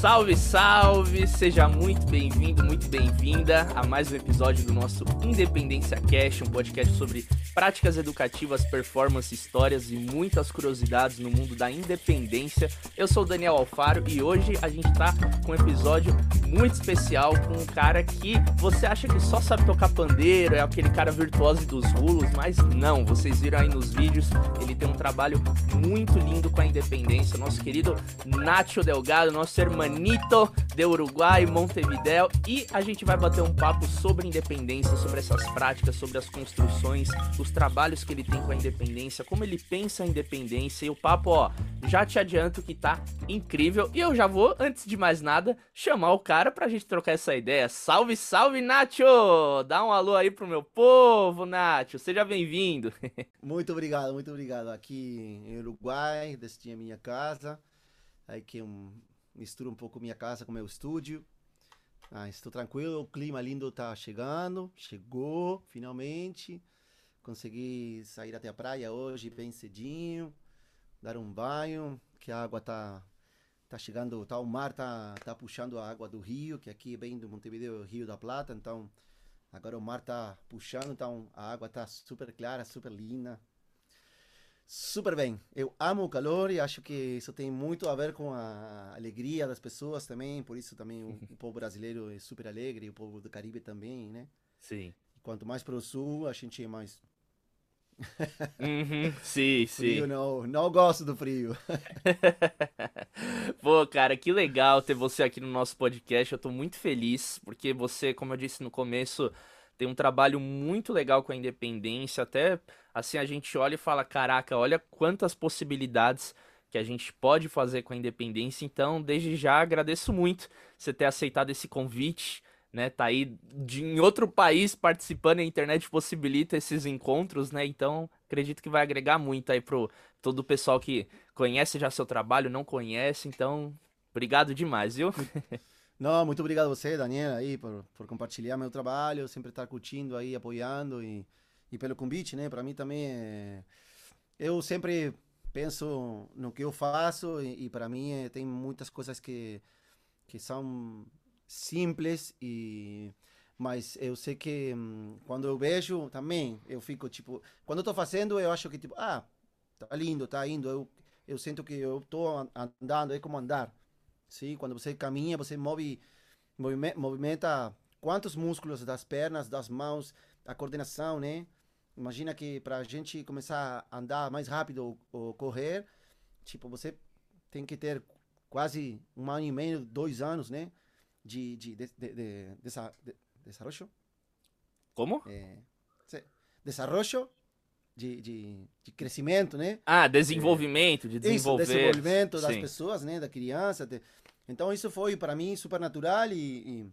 Salve, salve! Seja muito bem-vindo, muito bem-vinda a mais um episódio do nosso Independência Cash, um podcast sobre práticas educativas, performance, histórias e muitas curiosidades no mundo da independência. Eu sou o Daniel Alfaro e hoje a gente tá com um episódio muito especial com um cara que você acha que só sabe tocar pandeiro, é aquele cara virtuoso dos rulos, mas não, vocês viram aí nos vídeos, ele tem um trabalho muito lindo com a independência, nosso querido Nacho Delgado, nosso hermanito Nito de Uruguai, Montevideo, e a gente vai bater um papo sobre independência, sobre essas práticas, sobre as construções, os trabalhos que ele tem com a independência, como ele pensa a independência, e o papo, ó, já te adianto que tá incrível, e eu já vou, antes de mais nada, chamar o cara pra gente trocar essa ideia. Salve, salve, Nacho! Dá um alô aí pro meu povo, Nacho, seja bem-vindo. Muito obrigado, muito obrigado. Aqui em Uruguai, deste minha casa, aqui um misturo um pouco minha casa com meu estúdio. Ah, estou tranquilo, o clima lindo está chegando, chegou finalmente. Consegui sair até a praia hoje bem cedinho, dar um banho, que a água tá tá chegando, tá o mar tá tá puxando a água do rio, que aqui é bem do Montevideo, Rio da Plata, então agora o mar tá puxando, então a água tá super clara, super linda, Super bem. Eu amo o calor e acho que isso tem muito a ver com a alegria das pessoas também. Por isso também o, o povo brasileiro é super alegre, o povo do Caribe também, né? Sim. E quanto mais para o sul, a gente é mais. uhum, sim, frio, sim. Não, não gosto do frio. Pô, cara, que legal ter você aqui no nosso podcast. Eu tô muito feliz, porque você, como eu disse no começo, tem um trabalho muito legal com a independência, até assim a gente olha e fala, caraca, olha quantas possibilidades que a gente pode fazer com a independência. Então, desde já agradeço muito você ter aceitado esse convite, né? Tá aí de, em outro país participando, a internet possibilita esses encontros, né? Então, acredito que vai agregar muito aí pro todo o pessoal que conhece já seu trabalho, não conhece. Então, obrigado demais, viu? Não, muito obrigado a você, Daniel, aí, por, por compartilhar meu trabalho, sempre estar curtindo aí, apoiando e, e pelo convite, né? Para mim também é... Eu sempre penso no que eu faço e, e para mim é, tem muitas coisas que, que são simples e mas eu sei que hum, quando eu vejo também eu fico tipo quando eu fazendo eu acho que tipo ah tá lindo tá indo eu eu sinto que eu tô andando é como andar Sim, quando você caminha, você move, movimenta quantos músculos das pernas, das mãos, a coordenação, né? Imagina que para a gente começar a andar mais rápido ou, ou, correr, tipo, você tem que ter quase um ano e meio, dois anos, né? De, de, de, de, de, de, de Como? É, desarrollo de, de, de, crescimento, né? Ah, desenvolvimento, de desenvolver. Isso, desenvolvimento das Sim. pessoas, né? Da criança. Então isso foi para mim super natural e,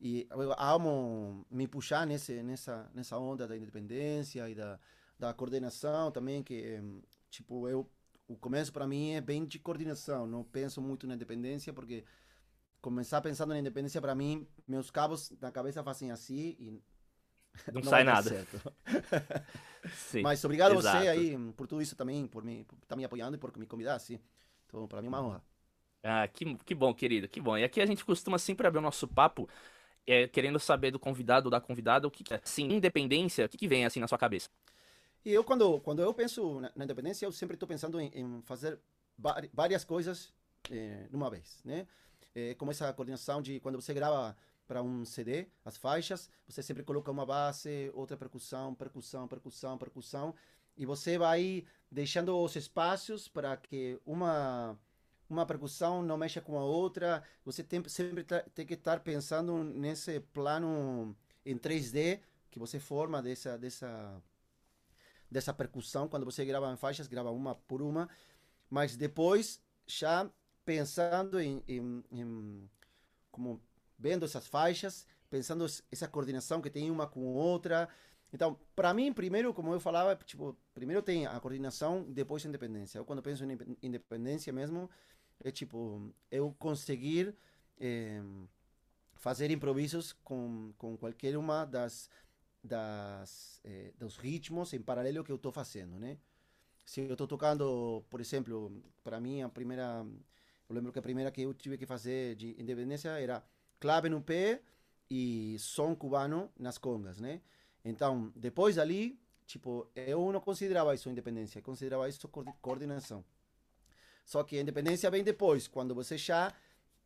e, e, eu amo me puxar nesse, nessa, nessa onda da independência e da, da coordenação também, que tipo, eu, o começo para mim é bem de coordenação, não penso muito na independência porque começar pensando na independência para mim, meus cabos na cabeça fazem assim e não, não sai nada. Sim, Mas obrigado exato. a você aí por tudo isso também, por me por estar tá me apoiando e por me convidar, assim. Então, para mim é uma honra. Ah, que, que bom, querido, que bom. E aqui a gente costuma sempre abrir o nosso papo é, querendo saber do convidado ou da convidada o que é. Sim, independência, o que, que vem assim na sua cabeça? E eu, quando, quando eu penso na, na independência, eu sempre estou pensando em, em, fazer várias coisas é, numa vez, né? É, como essa coordenação de quando você grava para um CD, as faixas, você sempre coloca uma base, outra percussão, percussão, percussão, percussão, e você vai deixando os espaços para que uma uma percussão não mexa com a outra. Você tem, sempre tá, tem que estar pensando nesse plano em 3D que você forma dessa dessa dessa percussão quando você grava em faixas, grava uma por uma, mas depois já pensando em, em, em como vendo essas faixas, pensando essa coordenação que tem uma com outra. Então, para mim, primeiro, como eu falava, tipo, primeiro tem a coordenação, depois a independência. Eu, quando penso em independência mesmo, é tipo, eu conseguir é, fazer improvisos com, com qualquer uma das, das é, dos ritmos em paralelo que eu estou fazendo, né? Se eu estou tocando, por exemplo, para mim a primeira Eu lembro que a primeira que eu tive que fazer de independência era clave no pé e som cubano nas congas, né? Então, depois ali, tipo, eu não considerava isso independência, considerava isso coordenação. Só que a independência vem depois, quando você já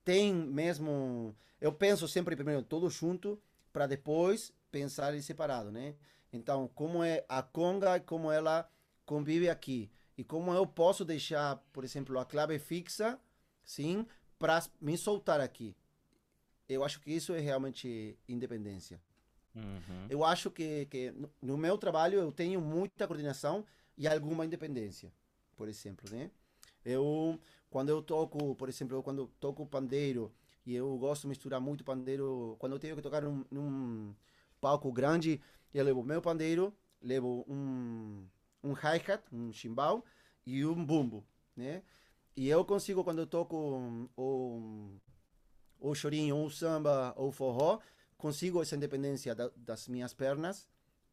tem mesmo. Eu penso sempre primeiro tudo junto, para depois pensar em separado, né? Então, como é a conga, como ela convive aqui. E como eu posso deixar, por exemplo, a clave fixa, sim, para me soltar aqui. Eu acho que isso é realmente independência. Uhum. Eu acho que, que no meu trabalho eu tenho muita coordenação e alguma independência, por exemplo, né? Eu, quando eu toco, por exemplo, quando eu toco pandeiro, e eu gosto de misturar muito pandeiro, quando eu tenho que tocar num, num palco grande, eu levo meu pandeiro, levo um, um hi-hat, um chimbal e um bumbo, né? E eu consigo, quando eu toco o, o chorinho, ou samba, ou forró, consigo essa independência da, das minhas pernas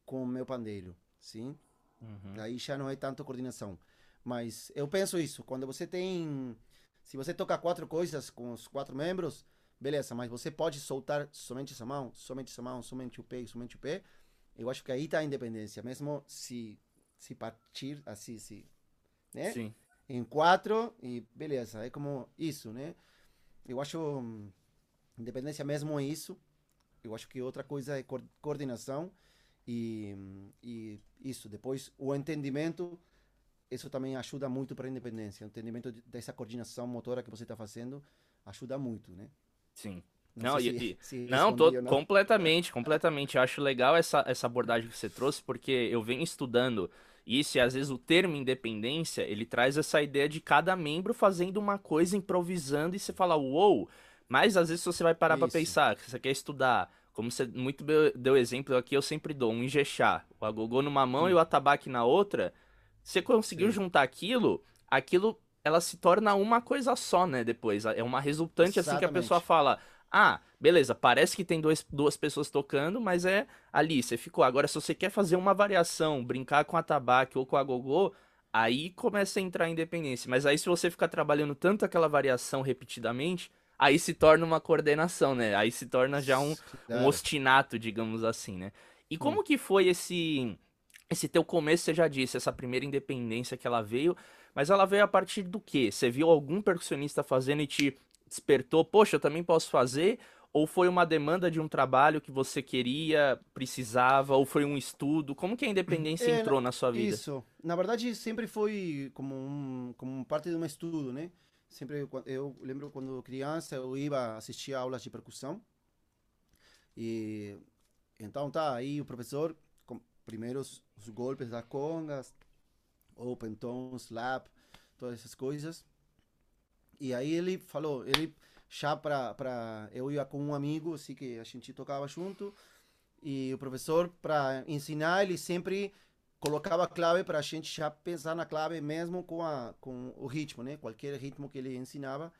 com o meu pandeiro, sim? Uhum. Aí já não é tanto coordenação. Mas eu penso isso, quando você tem... Se você toca quatro coisas com os quatro membros, beleza, mas você pode soltar somente essa mão, somente essa mão, somente o pé, somente o pé. Eu acho que aí está a independência, mesmo se, se partir assim, se, né? Sim. Em quatro, e beleza, é como isso, né? Eu acho hum, independência mesmo é isso. Eu acho que outra coisa é coordenação e, e isso. Depois, o entendimento, isso também ajuda muito para a independência. O entendimento dessa coordenação motora que você está fazendo ajuda muito, né? Sim. Não, não, se, e, se não, tô, não, completamente, completamente. Eu acho legal essa, essa abordagem que você trouxe, porque eu venho estudando isso e às vezes o termo independência, ele traz essa ideia de cada membro fazendo uma coisa, improvisando, e você fala, uou, wow! mas às vezes você vai parar para pensar, que você quer estudar, como você muito deu exemplo aqui, eu sempre dou um ingexá, o agogô numa mão hum. e o atabaque na outra, você conseguiu Sim. juntar aquilo, aquilo ela se torna uma coisa só, né, depois. É uma resultante Exatamente. assim que a pessoa fala: "Ah, beleza, parece que tem dois, duas pessoas tocando, mas é ali, você ficou. Agora se você quer fazer uma variação, brincar com a tabaque ou com a gogô, aí começa a entrar a independência. Mas aí se você ficar trabalhando tanto aquela variação repetidamente, aí se torna uma coordenação, né? Aí se torna já um, um ostinato, digamos assim, né? E como que foi esse esse teu começo, você já disse, essa primeira independência que ela veio, mas ela veio a partir do quê? Você viu algum percussionista fazendo e te despertou, poxa, eu também posso fazer? Ou foi uma demanda de um trabalho que você queria, precisava, ou foi um estudo? Como que a independência é, entrou na sua vida? Isso. Na verdade, sempre foi como, um, como parte de um estudo, né? Sempre, eu lembro quando criança, eu ia assistir aulas de percussão. E então tá, aí o professor, com, primeiro os, os golpes das congas, open tone, slap, todas essas coisas. E aí ele falou, ele já para para eu ia com um amigo, assim que a gente tocava junto, e o professor para ensinar ele sempre colocava a clave para a gente já pensar na clave mesmo com a com o ritmo, né? Qualquer ritmo que ele ensinava.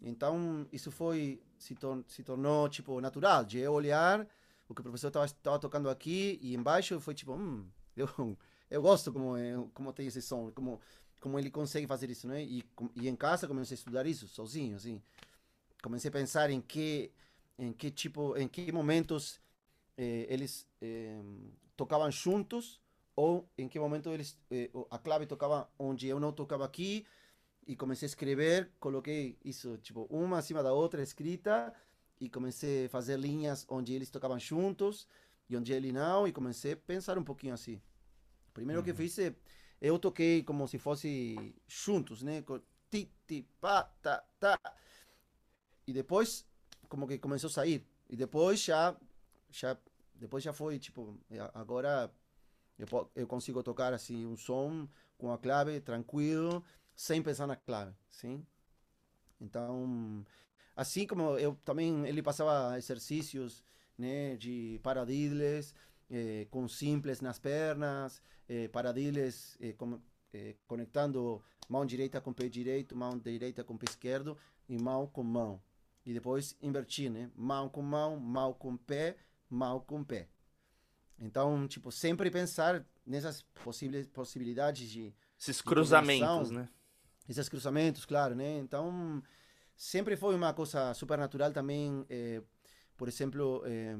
Então isso foi se, tor se tornou tipo natural de eu olhar o que o professor estava tocando aqui e embaixo foi tipo, hum, eu eu gosto como é, como tem esse som, como como ele consegue fazer isso, né? E, e em casa comecei a estudar isso sozinho, assim. Comecei a pensar em que em que tipo, em que momentos eh, eles eh, tocavam juntos ou em que momento eles eh, a clave tocava onde eu não tocava aqui e comecei a escrever, coloquei isso tipo uma acima da outra escrita e comecei a fazer linhas onde eles tocavam juntos e onde ele não e comecei a pensar um pouquinho assim. Primeiro uhum. que fiz, eu toquei como se fosse juntos, né? Ti, ti, pá, tá, tá. E depois, como que começou a sair. E depois já, já, depois já foi, tipo, agora eu, eu consigo tocar assim um som com a clave tranquilo, sem pensar na clave, sim? Então, assim como eu também, ele passava exercícios, né, de paradiddles, eh, com simples nas pernas, eh, paradiles eh, com, eh, conectando mão direita com pé direito, mão direita com pé esquerdo e mão com mão. E depois invertir, né? Mão com mão, mão com pé, mão com pé. Então, tipo, sempre pensar nessas possíveis possibilidades de esses cruzamentos, de né? esses cruzamentos, claro, né? Então, sempre foi uma coisa super natural também, eh, por exemplo, eh,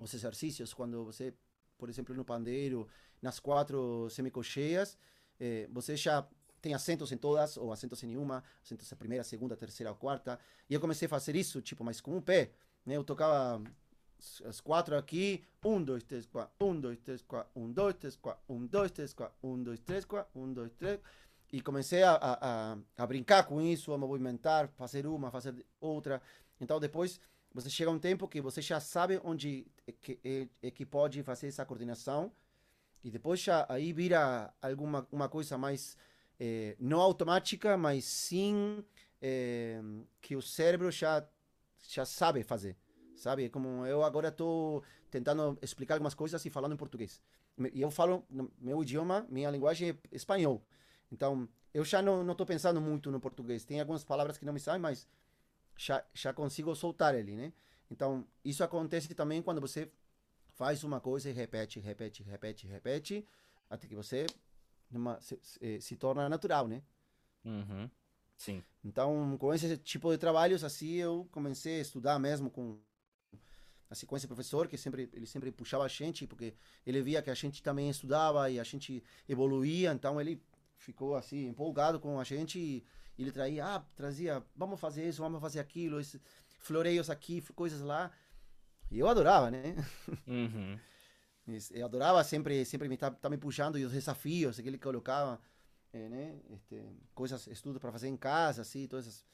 os exercícios, quando você, por exemplo, no pandeiro, nas quatro semicocheias, eh, você já tem acentos em todas, ou acentos em nenhuma, acentos em primeira, segunda, terceira ou quarta, e eu comecei a fazer isso, tipo, mas com o pé, né? Eu tocava as quatro aqui, um, dois, três, quatro, um, dois, três, quatro, um, dois, três, quatro, um, dois, três, quatro, um, dois, três, quatro, um, dois, três, e comecei a, a, a, brincar com isso, a movimentar, fazer uma, fazer outra. Então depois você chega a um tempo que você já sabe onde que, é, é que pode fazer essa coordenação e depois já aí vira alguma uma coisa mais é, não automática, mas sim é, que o cérebro já já sabe fazer, sabe? Como eu agora estou tentando explicar algumas coisas e falando em português. E eu falo meu idioma, minha linguagem é espanhol. Então, eu já não estou pensando muito no português. Tem algumas palavras que não me saem, mas já, já consigo soltar ele, né? Então, isso acontece também quando você faz uma coisa e repete, repete, repete, repete, até que você numa, se, se, se, torna natural, né? Uhum. Sim. Então, com esse tipo de trabalhos, assim, eu comecei a estudar mesmo com assim com esse professor que sempre ele sempre puxava a gente porque ele via que a gente também estudava e a gente evoluía então ele ficou assim empolgado com a gente e ele trazia, ah, trazia, vamos fazer isso, vamos fazer aquilo, esses floreios aqui, coisas lá. E eu adorava, né? Uhum. Eu adorava sempre, sempre me tá, tá me puxando e os desafios que ele colocava, é, né? Este, coisas, estudos para fazer em casa, assim, todas essas.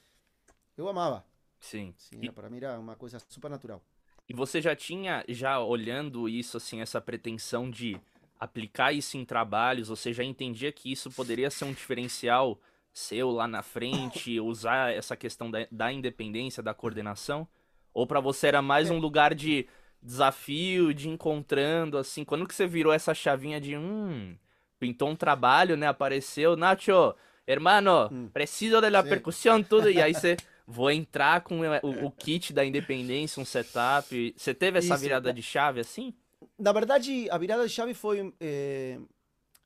Eu amava. Sim. Sim, e... para mim era uma coisa super natural. E você já tinha, já olhando isso, assim, essa pretensão de aplicar isso em trabalhos, você já entendia que isso poderia ser um diferencial seu lá na frente, usar essa questão da, da independência, da coordenação? Ou para você era mais é. um lugar de desafio, de encontrando, assim, quando que você virou essa chavinha de, hum, pintou um trabalho, né, apareceu, Nacho, hermano, hum. preciso de la percussão, tudo, e aí você, vou entrar com o, o, kit da independência, um setup, você teve essa Isso, virada de chave, assim? na verdade, a virada de chave foi. É,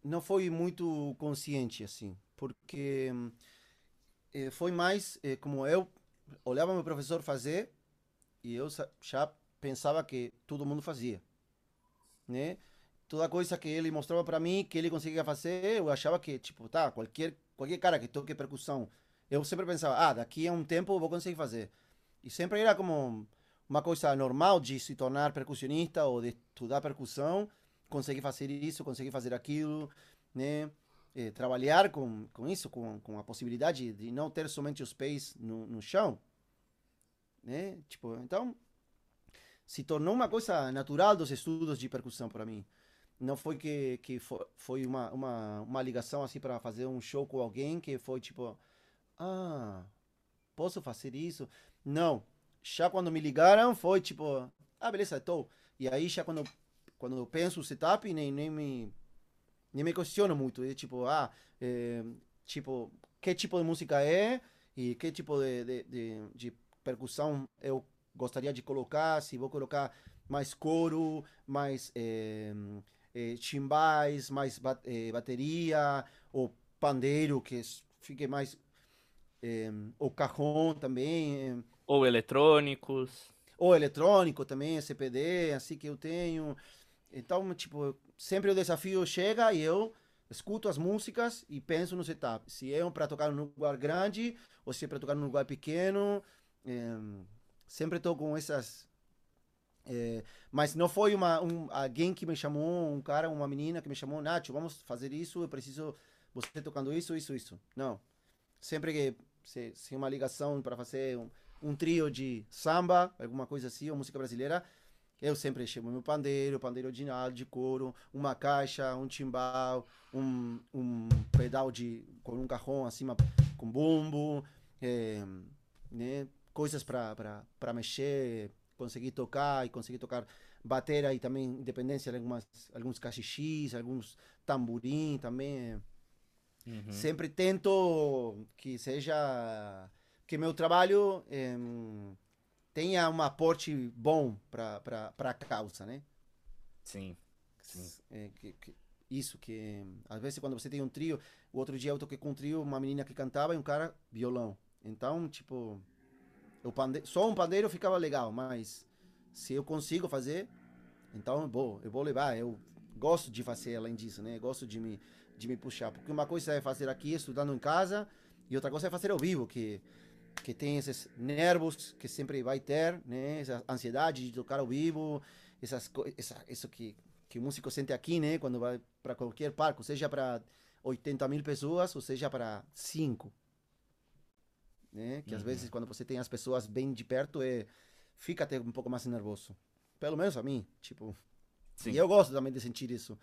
não foi muito consciente, assim, porque é, foi mais é, como eu olhava meu professor fazer e eu já pensava que todo mundo fazia, né? Toda coisa que ele mostrava para mim que ele conseguia fazer, eu achava que, tipo, tá, qualquer, qualquer cara que toque percussão, eu sempre pensava, ah, daqui a um tempo eu vou conseguir fazer. E sempre era como uma coisa normal de se tornar percussionista ou de estudar percussão, conseguir fazer isso, conseguir fazer aquilo, né? É, trabalhar com, com isso, com, com a possibilidade de não ter somente os pés no, no chão, né? Tipo, então se tornou uma coisa natural dos estudos de percussão para mim. Não foi que, que foi uma, uma, uma ligação assim para fazer um show com alguém que foi tipo, ah, posso fazer isso? Não, já quando me ligaram, foi tipo, ah, beleza, estou. E aí já quando, quando eu penso o setup, nem, nem, me, nem me questiono muito. É tipo, ah, é, tipo, que tipo de música é e que tipo de, de, de, de percussão eu gostaria de colocar, se vou colocar mais coro, mais é, é, chimbais, mais bat, é, bateria, ou pandeiro, que fique mais. É, o cajón também. Ou eletrônicos. Ou eletrônico também, CPD, assim que eu tenho. Então, tipo, sempre o desafio chega e eu escuto as músicas e penso no setup. Se é para tocar num lugar grande ou se é para tocar num lugar pequeno. É, sempre estou com essas. É, mas não foi uma, um, alguém que me chamou, um cara, uma menina que me chamou, Nacho, vamos fazer isso, eu preciso você tocando isso, isso, isso. Não. Sempre que se, se uma ligação para fazer um, um trio de samba, alguma coisa assim, ou música brasileira, eu sempre chamo meu pandeiro, pandeiro original de couro, uma caixa, um timbal, um, um pedal de com um carrão acima com bumbo, é, né? coisas para mexer, conseguir tocar e conseguir tocar bateria e também independência de algumas, alguns cachixis, alguns tamborim também. Uhum. Sempre tento que seja que meu trabalho é, tenha um aporte bom para a causa, né? Sim. sim. É, que, que, isso, que às vezes quando você tem um trio, o outro dia eu toquei com um trio, uma menina que cantava e um cara violão. Então, tipo, o pande... só um pandeiro ficava legal, mas se eu consigo fazer, então eu vou, eu vou levar. Eu gosto de fazer além disso, né? Gosto de me, de me puxar. Porque uma coisa é fazer aqui, estudando em casa, e outra coisa é fazer ao vivo, que, que tem esses nervos que sempre vai ter, né? Essa ansiedade de tocar ao vivo, essas essa, isso que, que o músico sente aqui, né? Quando vai para qualquer palco, seja para 80 mil pessoas ou seja para 5. Né? Que uhum. às vezes quando você tem as pessoas bem de perto, é, fica até um pouco mais nervoso. Pelo menos a mim, tipo. Sim. E eu gosto também de sentir isso.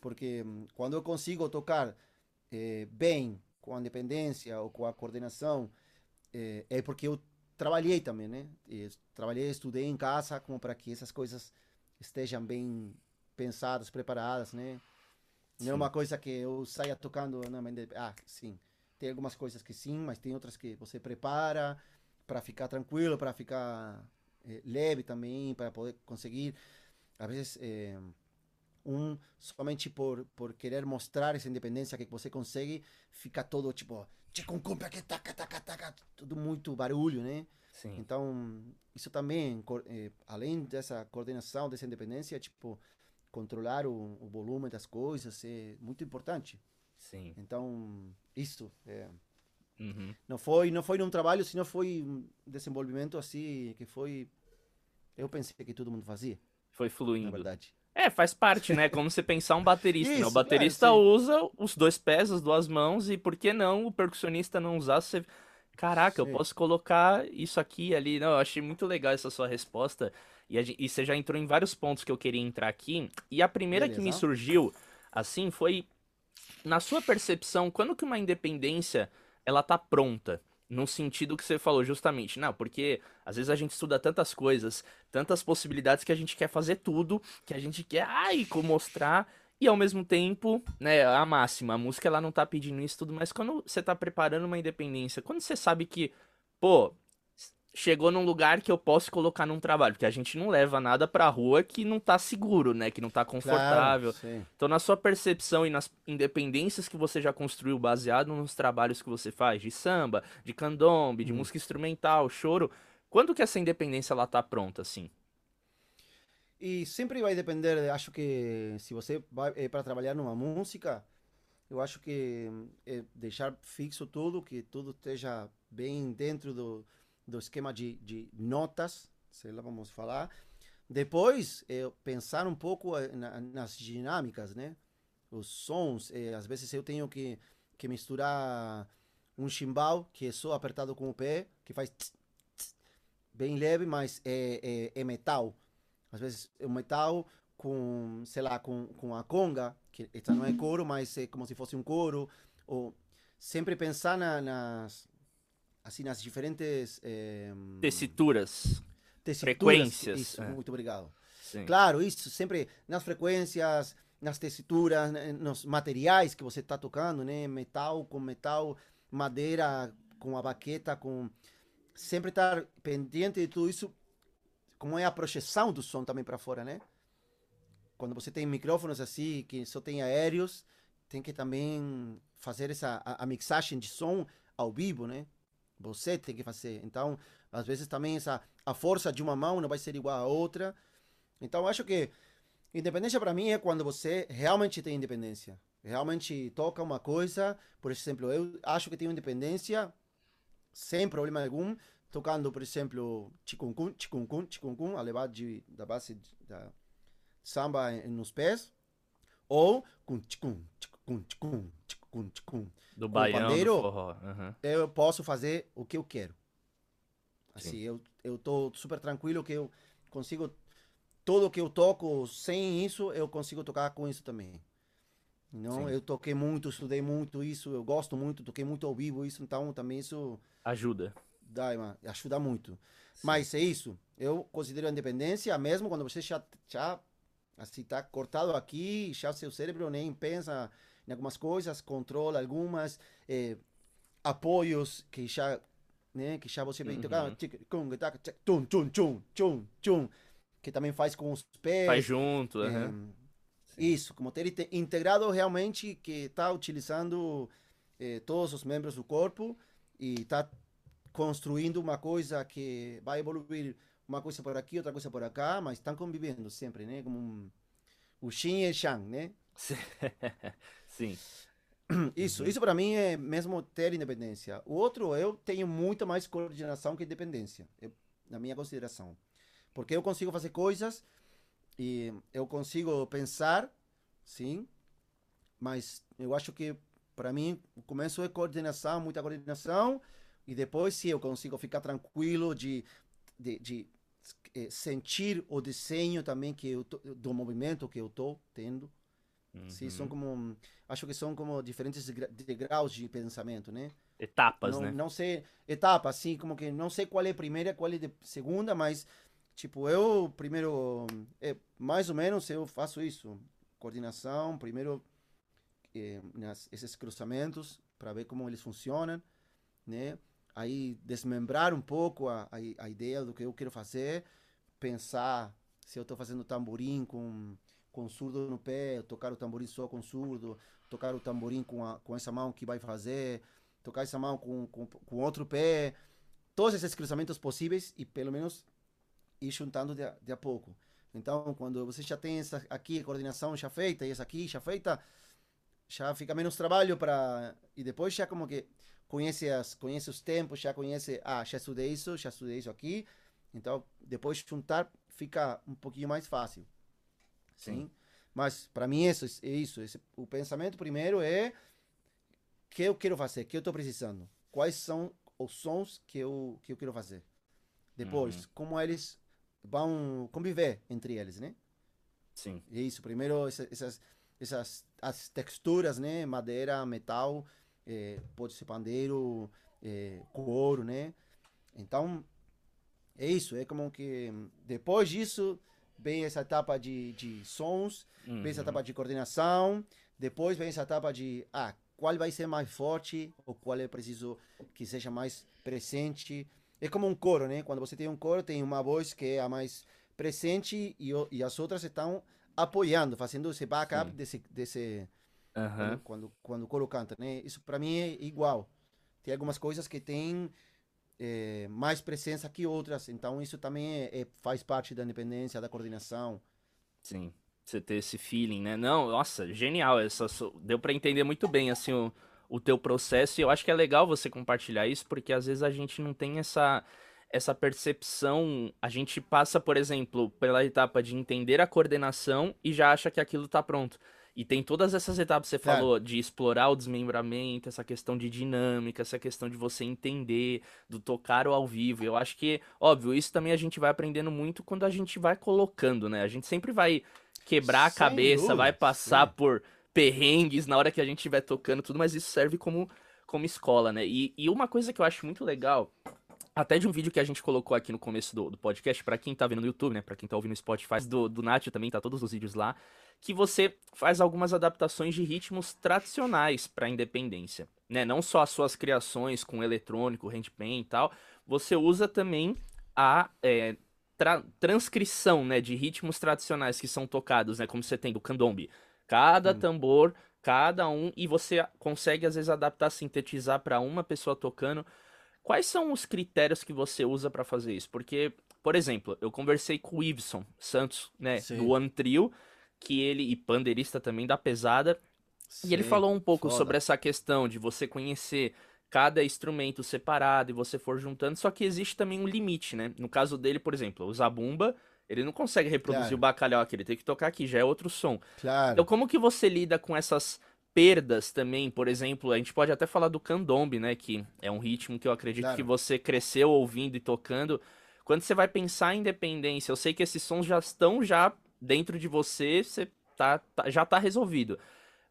Porque hum, quando eu consigo tocar é, bem, com a independência ou com a coordenação, é, é porque eu trabalhei também, né? E trabalhei, estudei em casa como para que essas coisas estejam bem pensadas, preparadas, né? Não é uma coisa que eu saia tocando, não, ah, sim. Tem algumas coisas que sim, mas tem outras que você prepara para ficar tranquilo, para ficar é, leve também, para poder conseguir. Às vezes, é, um somente por, por querer mostrar essa independência que você consegue, fica todo tipo, tudo muito barulho, né? Sim. Então, isso também, é, além dessa coordenação, dessa independência, tipo, controlar o, o, volume das coisas é muito importante. Sim. Então, isso é, uhum. não foi não foi num trabalho, senão foi um desenvolvimento assim que foi eu pensei que todo mundo fazia. Foi fluindo. Na verdade. É, faz parte, né? Como você pensar um baterista, Isso, né? O baterista é, usa os dois pés, as duas mãos, e por que não o percussionista não usar? Você... Caraca, sim. eu posso colocar isso aqui ali. Não, eu achei muito legal essa sua resposta. E, e você já entrou em vários pontos que eu queria entrar aqui. E a primeira Beleza. que me surgiu, assim, foi na sua percepção, quando que uma independência ela tá pronta? No sentido que você falou, justamente. Não, porque às vezes a gente estuda tantas coisas, tantas possibilidades que a gente quer fazer tudo, que a gente quer, ai, mostrar. E ao mesmo tempo, né, a máxima, a música ela não tá pedindo isso tudo, mas quando você tá preparando uma independência, quando você sabe que, pô, chegou num lugar que eu posso colocar num trabalho, porque a gente não leva nada pra rua que não tá seguro, né? Que não tá confortável. Claro, então, na sua percepção e nas independências que você já construiu baseado nos trabalhos que você faz, de samba, de candombe, de hum. música instrumental, choro, quando que essa independência ela tá pronta, assim? E sempre vai depender, acho que se você vai é, para trabalhar numa música, eu acho que é deixar fixo tudo, que tudo esteja bem dentro do, do esquema de, de notas, sei lá, vamos falar. Depois, é, pensar um pouco eh, na, nas dinâmicas, né? Os sons, é, às vezes eu tenho que, que misturar um chimbal, que é só apertado com o pé, que faz tss, tss, bem leve, mas é, é, é, metal. Às vezes é um metal com, sei lá, com, com a conga, que essa não é coro, mas é como se fosse um coro. Ou sempre pensar na, nas, assim, nas diferentes... É, tessituras, tessituras, frequências. Isso, é. muito obrigado. Sim. Claro, isso sempre nas frequências, nas tessituras, nos materiais que você está tocando, né? Metal com metal, madeira com a baqueta, com... Sempre estar pendente de tudo isso, como é a projeção do som também para fora, né? Quando você tem micrófonos assim, que só tem aéreos, tem que também fazer essa a, a mixagem de som ao vivo, né? Você tem que fazer. Então, às vezes também essa, a força de uma mão não vai ser igual a outra. Então, acho que independência para mim é quando você realmente tem independência. Realmente toca uma coisa. Por exemplo, eu acho que tenho independência sem problema algum, tocando, por exemplo, chikungun, chikungun, chikungun, a levar de, da base da samba nos pés, ou com chikun, chikun, chikun, chikun, chikun do baiano, pandeiro, do forró. Uhum. eu posso fazer o que eu quero. Assim, eu, eu tô super tranquilo que eu consigo tudo que eu toco sem isso, eu consigo tocar com isso também. Não, Sim. eu toquei muito, estudei muito isso, eu gosto muito, toquei muito ao vivo isso, então também isso ajuda. Dá, ajuda muito. Sim. Mas é isso. Eu considero a independência mesmo quando você já já assim tá cortado aqui, já seu cérebro nem pensa em algumas coisas, controla algumas, eh, apoios que já, né, que já você vem tocar, tchum, tchum, tchum, tchum, tchum, que também faz com os pés. Faz junto, é, Isso, como ter integrado realmente que está utilizando eh, todos os membros do corpo e está construindo uma coisa que vai evoluir uma coisa por aqui, outra coisa por cá, mas estão convivendo sempre, né? Como um, o Xin e Shang, né? Sim. Isso, uhum. isso para mim é mesmo ter independência. O outro, eu tenho muito mais coordenação que independência, eu, na minha consideração. Porque eu consigo fazer coisas e eu consigo pensar, sim, mas eu acho que para mim o começo é coordenação, muita coordenação, e depois sim eu consigo ficar tranquilo de, de, de é, sentir o desenho também que eu tô, do movimento que eu estou tendo. Uhum. Sim, são como acho que são como diferentes degraus de pensamento, né? Etapas, não, né? Não sei, etapas, assim, como que não sei qual é a primeira, qual é a segunda, mas tipo, eu primeiro, é, mais ou menos eu faço isso, coordenação, primeiro é, nas, esses cruzamentos para ver como eles funcionam, né? Aí desmembrar um pouco a, a, a ideia do que eu quero fazer, pensar se eu estou fazendo tamborim com com surdo no pé, tocar o tamborim só com surdo, tocar o tamborim com, a, com essa mão que vai fazer, tocar essa mão com, com, com outro pé, todos esses cruzamentos possíveis e pelo menos ir juntando de a, de a pouco. Então, quando você já tem essa aqui a coordenação já feita e essa aqui já feita, já fica menos trabalho para e depois já como que conhece as conhece os tempos, já conhece, ah, já estudei isso, já estudei isso aqui. Então, depois juntar fica um pouquinho mais fácil. Sim. Sim. Mas para mim isso é isso. Esse, o pensamento primeiro é que eu quero fazer, que eu estou precisando. Quais são os sons que eu que eu quero fazer. Depois, uhum. como eles vão conviver entre eles, né? Sim. É isso. Primeiro essas essas as texturas, né? Madeira, metal, é, pode ser pandeiro, é, couro, né? Então é isso. É como que depois disso vem essa etapa de, de sons, uhum. vem essa uhum. etapa de coordenação, depois vem essa etapa de ah, qual vai ser mais forte ou qual é preciso que seja mais presente. É como um coro, né? Quando você tem um coro, tem uma voz que é a mais presente e, e as outras estão apoiando, fazendo esse backup Sim. desse, desse uhum. quando, quando o coro canta, né? Isso para mim é igual. Tem algumas coisas que tem é, mais presença que outras. Então isso também é, é, faz parte da independência, da coordenação. Sim, você ter esse feeling, né? Não, nossa, genial. Essa, deu para entender muito bem assim o, o teu processo. E eu acho que é legal você compartilhar isso, porque às vezes a gente não tem essa essa percepção, a gente passa, por exemplo, pela etapa de entender a coordenação e já acha que aquilo está pronto. E tem todas essas etapas que você claro. falou, de explorar o desmembramento, essa questão de dinâmica, essa questão de você entender, do tocar o ao vivo. Eu acho que, óbvio, isso também a gente vai aprendendo muito quando a gente vai colocando, né? A gente sempre vai quebrar Sem a cabeça, dúvida, vai passar sim. por perrengues na hora que a gente estiver tocando tudo, mas isso serve como, como escola, né? E, e uma coisa que eu acho muito legal até de um vídeo que a gente colocou aqui no começo do, do podcast, para quem tá vendo no YouTube, né? Pra quem tá ouvindo no Spotify, do, do Nath também, tá todos os vídeos lá que você faz algumas adaptações de ritmos tradicionais para a independência, né? Não só as suas criações com eletrônico, handpan e tal, você usa também a é, tra transcrição, né, de ritmos tradicionais que são tocados, né, como você tem do candombe. Cada hum. tambor, cada um, e você consegue às vezes adaptar, sintetizar para uma pessoa tocando. Quais são os critérios que você usa para fazer isso? Porque, por exemplo, eu conversei com o Iveson Santos, né, Sim. do One Trio, que ele, e pandeirista também da pesada, Sim, e ele falou um pouco foda. sobre essa questão de você conhecer cada instrumento separado e você for juntando, só que existe também um limite, né? No caso dele, por exemplo, o Zabumba, ele não consegue reproduzir claro. o bacalhau aqui, ele tem que tocar aqui, já é outro som. Claro. Então, como que você lida com essas perdas também? Por exemplo, a gente pode até falar do candombe, né? Que é um ritmo que eu acredito claro. que você cresceu ouvindo e tocando. Quando você vai pensar em independência, eu sei que esses sons já estão já dentro de você, você tá, tá, já tá resolvido.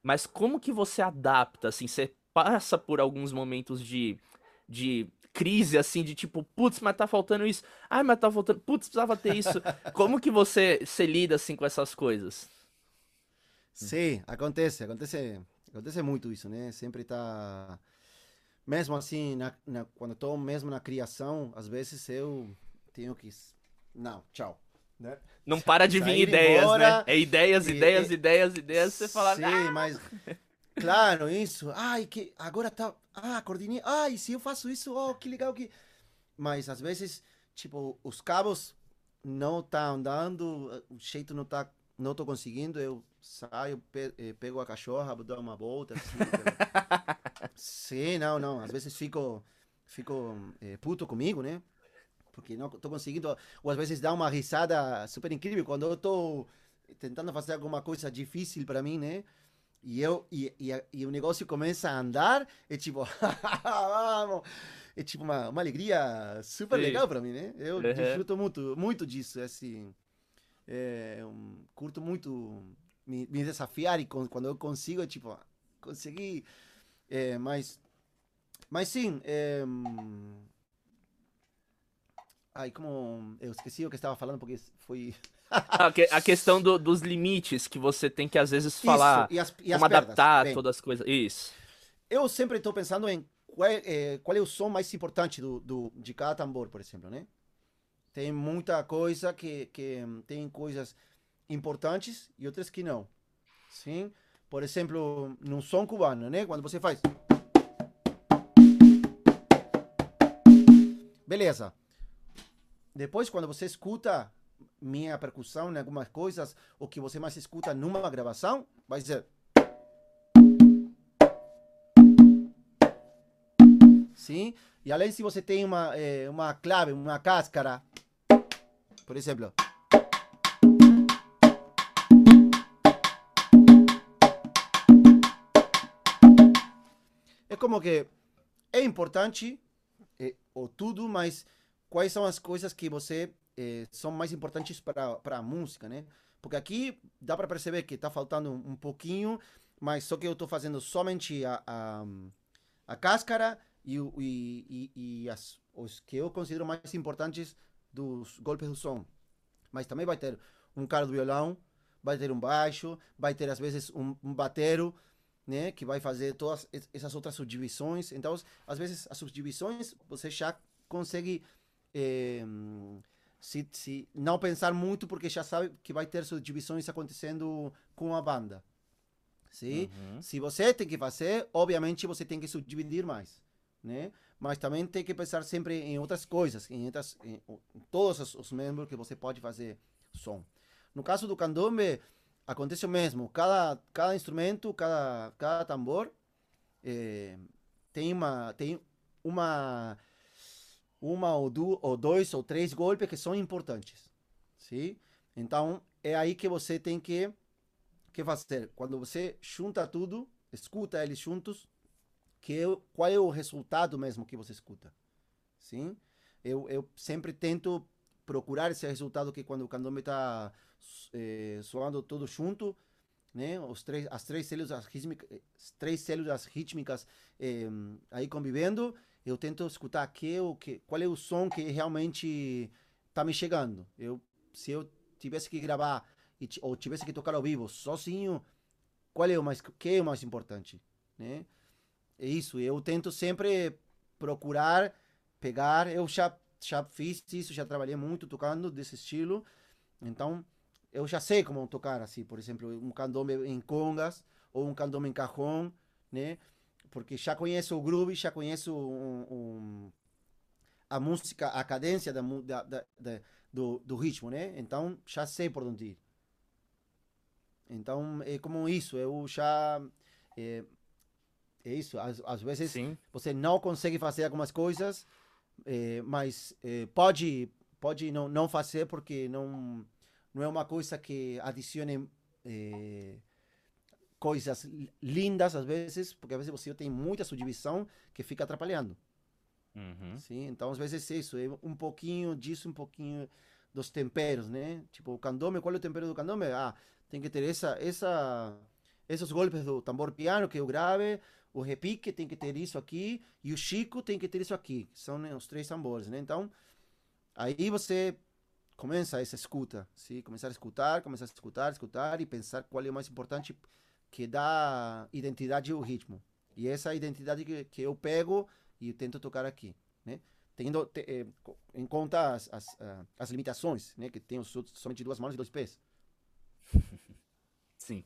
Mas como que você adapta, assim, você passa por alguns momentos de, de crise, assim, de tipo, putz, mas tá faltando isso. Ai, mas tá faltando, putz, precisava ter isso. como que você se lida, assim, com essas coisas? Sim, acontece, acontece, acontece muito isso, né? Sempre tá... Mesmo assim, na, na, quando estou mesmo na criação, às vezes eu tenho que... Não, tchau né? Não para de vir ideias, embora, né? É ideias, ideias, e, ideias, ideias, você fala... Sim, ah! mas... Claro, isso. Ai, que agora tá... Ah, coordinei. Ai, se eu faço isso, oh, que legal que... Mas, às vezes, tipo, os cabos não tá andando, o jeito não tá... Não tô conseguindo, eu saio, pe eh, pego a cachorra, dou uma volta. Assim, Sim, não, não. Às vezes fico, fico é, puto comigo, né? Porque não estou conseguindo. Ou às vezes dá uma risada super incrível quando eu estou tentando fazer alguma coisa difícil para mim, né? E, eu, e, e, e, o negócio começa a andar, é tipo, vamos! É tipo uma, uma alegria super Sim. legal para mim, né? Eu uhum. desfruto muito, muito disso, é assim. É, um, curto muito me, me desafiar e quando eu consigo, é tipo, consegui é, mas, mas sim. É... Ai, como. Eu esqueci o que estava falando porque foi. a questão do, dos limites que você tem que às vezes falar. Isso, e as, e como adaptar Bem, todas as coisas. Isso. Eu sempre estou pensando em qual é, é, qual é, o som mais importante do, do, de cada tambor, por exemplo, né? Tem muita coisa que, que tem coisas importantes e outras que não. Sim? por exemplo, num som cubano, né? Quando você faz. Beleza. Depois, quando você escuta minha percussão em algumas coisas, o que você mais escuta numa gravação, vai ser. Sim? E além se você tem uma, é, uma clave, uma cáscara, por exemplo. como que é importante é, ou tudo, mas quais são as coisas que você é, são mais importantes para a música, né? Porque aqui dá para perceber que está faltando um, pouquinho, mas só que eu estou fazendo somente a, a, a cáscara e, e, e, e as, os que eu considero mais importantes dos golpes do som. Mas também vai ter um cara do violão, vai ter um baixo, vai ter às vezes um, um batero, né, que vai fazer todas essas outras subdivisões. Então, às vezes, as subdivisões você já consegue é, se, se não pensar muito, porque já sabe que vai ter subdivisões acontecendo com a banda. Sim? Uhum. Se você tem que fazer, obviamente você tem que subdividir mais, né? Mas também tem que pensar sempre em outras coisas, em, outras, em, em todos os, os membros que você pode fazer som. No caso do candombe, acontece o mesmo. Cada, cada instrumento, cada, cada tambor é, tem uma tem uma uma ou, ou dois ou três golpes que são importantes, sim? Então é aí que você tem que que fazer. Quando você junta tudo, escuta eles juntos, que qual é o resultado mesmo que você escuta, sim? Eu, eu sempre tento procurar esse resultado que quando o candombe está é, soando tudo junto, né? Os três, as três células rítmicas, três células rítmicas é, aí convivendo, eu tento escutar que o que, qual é o som que realmente está me chegando. Eu, se eu tivesse que gravar e, ou tivesse que tocar ao vivo sozinho, qual é o mais, que é o mais importante, né? É isso. Eu tento sempre procurar pegar. Eu já já fiz isso, já trabalhei muito tocando desse estilo. Então, eu já sei como tocar assim, por exemplo, um candombe em congas ou um candombe em cajón, né? Porque já conheço o groove, já conheço um, um, a música, a cadência da, da, da, do, do ritmo, né? Então já sei por onde ir. Então é como isso, eu já. É, é isso, às, às vezes Sim. você não consegue fazer algumas coisas, é, mas é, pode, pode não, não fazer porque não não é uma coisa que adicione eh, coisas lindas às vezes, porque às vezes você tem muita subdivisão que fica atrapalhando. Uhum. Sim, então às vezes é isso, é um pouquinho disso, um pouquinho dos temperos, né? Tipo, o candombe, qual é o tempero do candombe? Ah, tem que ter essa, essa, esses golpes do tambor piano que eu grave, o repique tem que ter isso aqui e o chico tem que ter isso aqui. São né, os três tambores, né? Então, aí você começa essa escuta, sim? Começar a escutar, começar a escutar, escutar e pensar qual é o mais importante que dá identidade ao ritmo. E essa identidade que, que eu pego e tento tocar aqui, né? tendo te, eh, em conta as, as, uh, as limitações, né? Que tenho somente duas mãos e dois pés. Sim.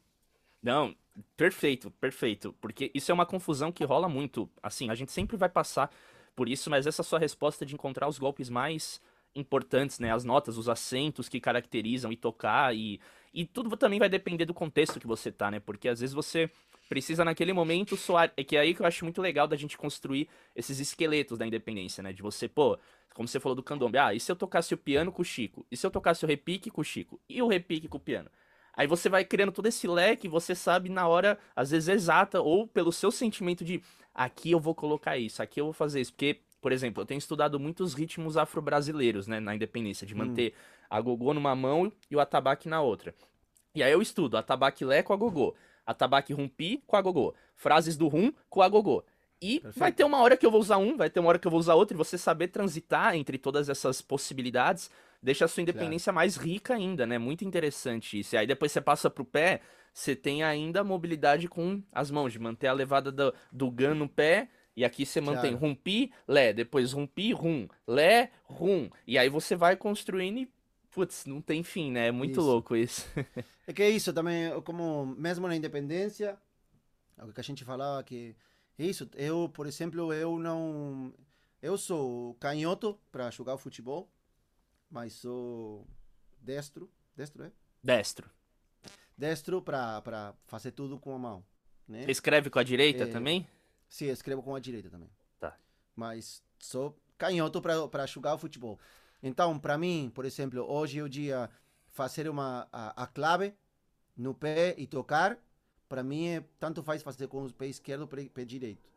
Não, perfeito, perfeito. Porque isso é uma confusão que rola muito. Assim, a gente sempre vai passar por isso, mas essa sua resposta de encontrar os golpes mais importantes, né? As notas, os acentos que caracterizam e tocar e, e tudo também vai depender do contexto que você tá, né? Porque às vezes você precisa naquele momento soar. É que é aí que eu acho muito legal da gente construir esses esqueletos da independência, né? De você, pô, como você falou do candomblé, ah, e se eu tocasse o piano com o Chico? E se eu tocasse o repique com o Chico? E o repique com o piano? Aí você vai criando todo esse leque, você sabe na hora, às vezes exata, ou pelo seu sentimento de aqui eu vou colocar isso, aqui eu vou fazer isso. Porque, por exemplo, eu tenho estudado muitos ritmos afro-brasileiros, né, na independência, de hum. manter hum. a gogô numa mão e o atabaque na outra. E aí eu estudo atabaque lé com a gogô, atabaque rumpi com a gogô, frases do rum com a gogô. E Perfeito. vai ter uma hora que eu vou usar um, vai ter uma hora que eu vou usar outro, e você saber transitar entre todas essas possibilidades deixa a sua independência claro. mais rica ainda, né? Muito interessante isso. E aí depois você passa pro pé, você tem ainda a mobilidade com as mãos, de manter a levada do, do gun no pé. E aqui você mantém claro. rumpi, lé, depois rumpi, rum, lé, rum. E aí você vai construindo e, putz, não tem fim, né? É muito isso. louco isso. é que é isso também, como mesmo na independência, o que a gente falava que isso, eu, por exemplo, eu não eu sou canhoto para jogar futebol mas sou destro. Destro, é? Destro. Destro para fazer tudo com a mão. Né? Escreve com a direita é, também? Sim, escrevo com a direita também. Tá. Mas sou canhoto para jogar o futebol. Então, para mim, por exemplo, hoje é o dia fazer uma a, a clave no pé e tocar, para mim é tanto faz fazer com o pé esquerdo ou pé direito.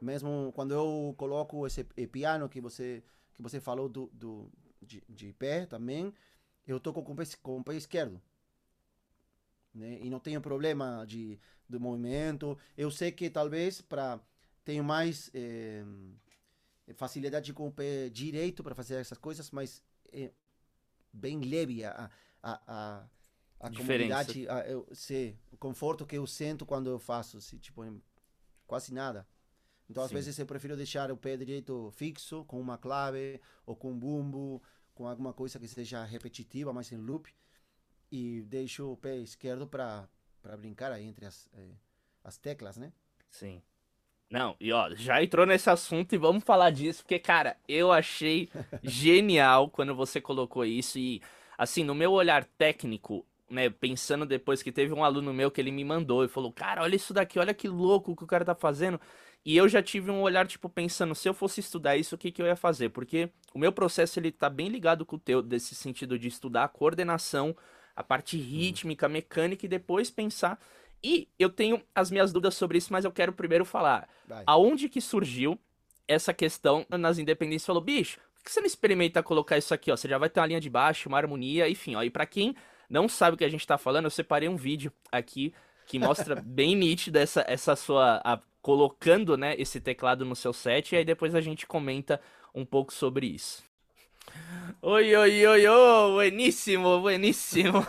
Mesmo quando eu coloco esse piano que você que você falou do, do de, de pé também, eu toco com o pé, com o pé esquerdo. Né? E não tenho problema de, de movimento. Eu sei que talvez para tenho mais é, facilidade com o pé direito para fazer essas coisas, mas é bem leve a, a, a, a comodidade, a, eu, sei, o conforto que eu sinto quando eu faço, assim, tipo, quase nada. Então, às Sim. vezes, eu prefiro deixar o pé direito fixo, com uma clave, ou com um bumbo, com alguma coisa que seja repetitiva, mas em loop, e deixo o pé esquerdo para brincar aí entre as, eh, as teclas, né? Sim. Não, e ó, já entrou nesse assunto e vamos falar disso, porque, cara, eu achei genial quando você colocou isso e, assim, no meu olhar técnico, né, pensando depois que teve um aluno meu que ele me mandou e falou, cara, olha isso daqui, olha que louco que o cara tá fazendo. E eu já tive um olhar, tipo, pensando, se eu fosse estudar isso, o que, que eu ia fazer? Porque o meu processo, ele tá bem ligado com o teu, desse sentido de estudar a coordenação, a parte uhum. rítmica, mecânica, e depois pensar. E eu tenho as minhas dúvidas sobre isso, mas eu quero primeiro falar. Vai. Aonde que surgiu essa questão nas independências? Falou, bicho, por que você não experimenta colocar isso aqui, ó? Você já vai ter uma linha de baixo, uma harmonia, enfim, ó. E pra quem não sabe o que a gente tá falando, eu separei um vídeo aqui que mostra bem nítido essa, essa sua a, colocando, né, esse teclado no seu set e aí depois a gente comenta um pouco sobre isso. Oi, oi, oi, oi, bueníssimo, bueníssimo.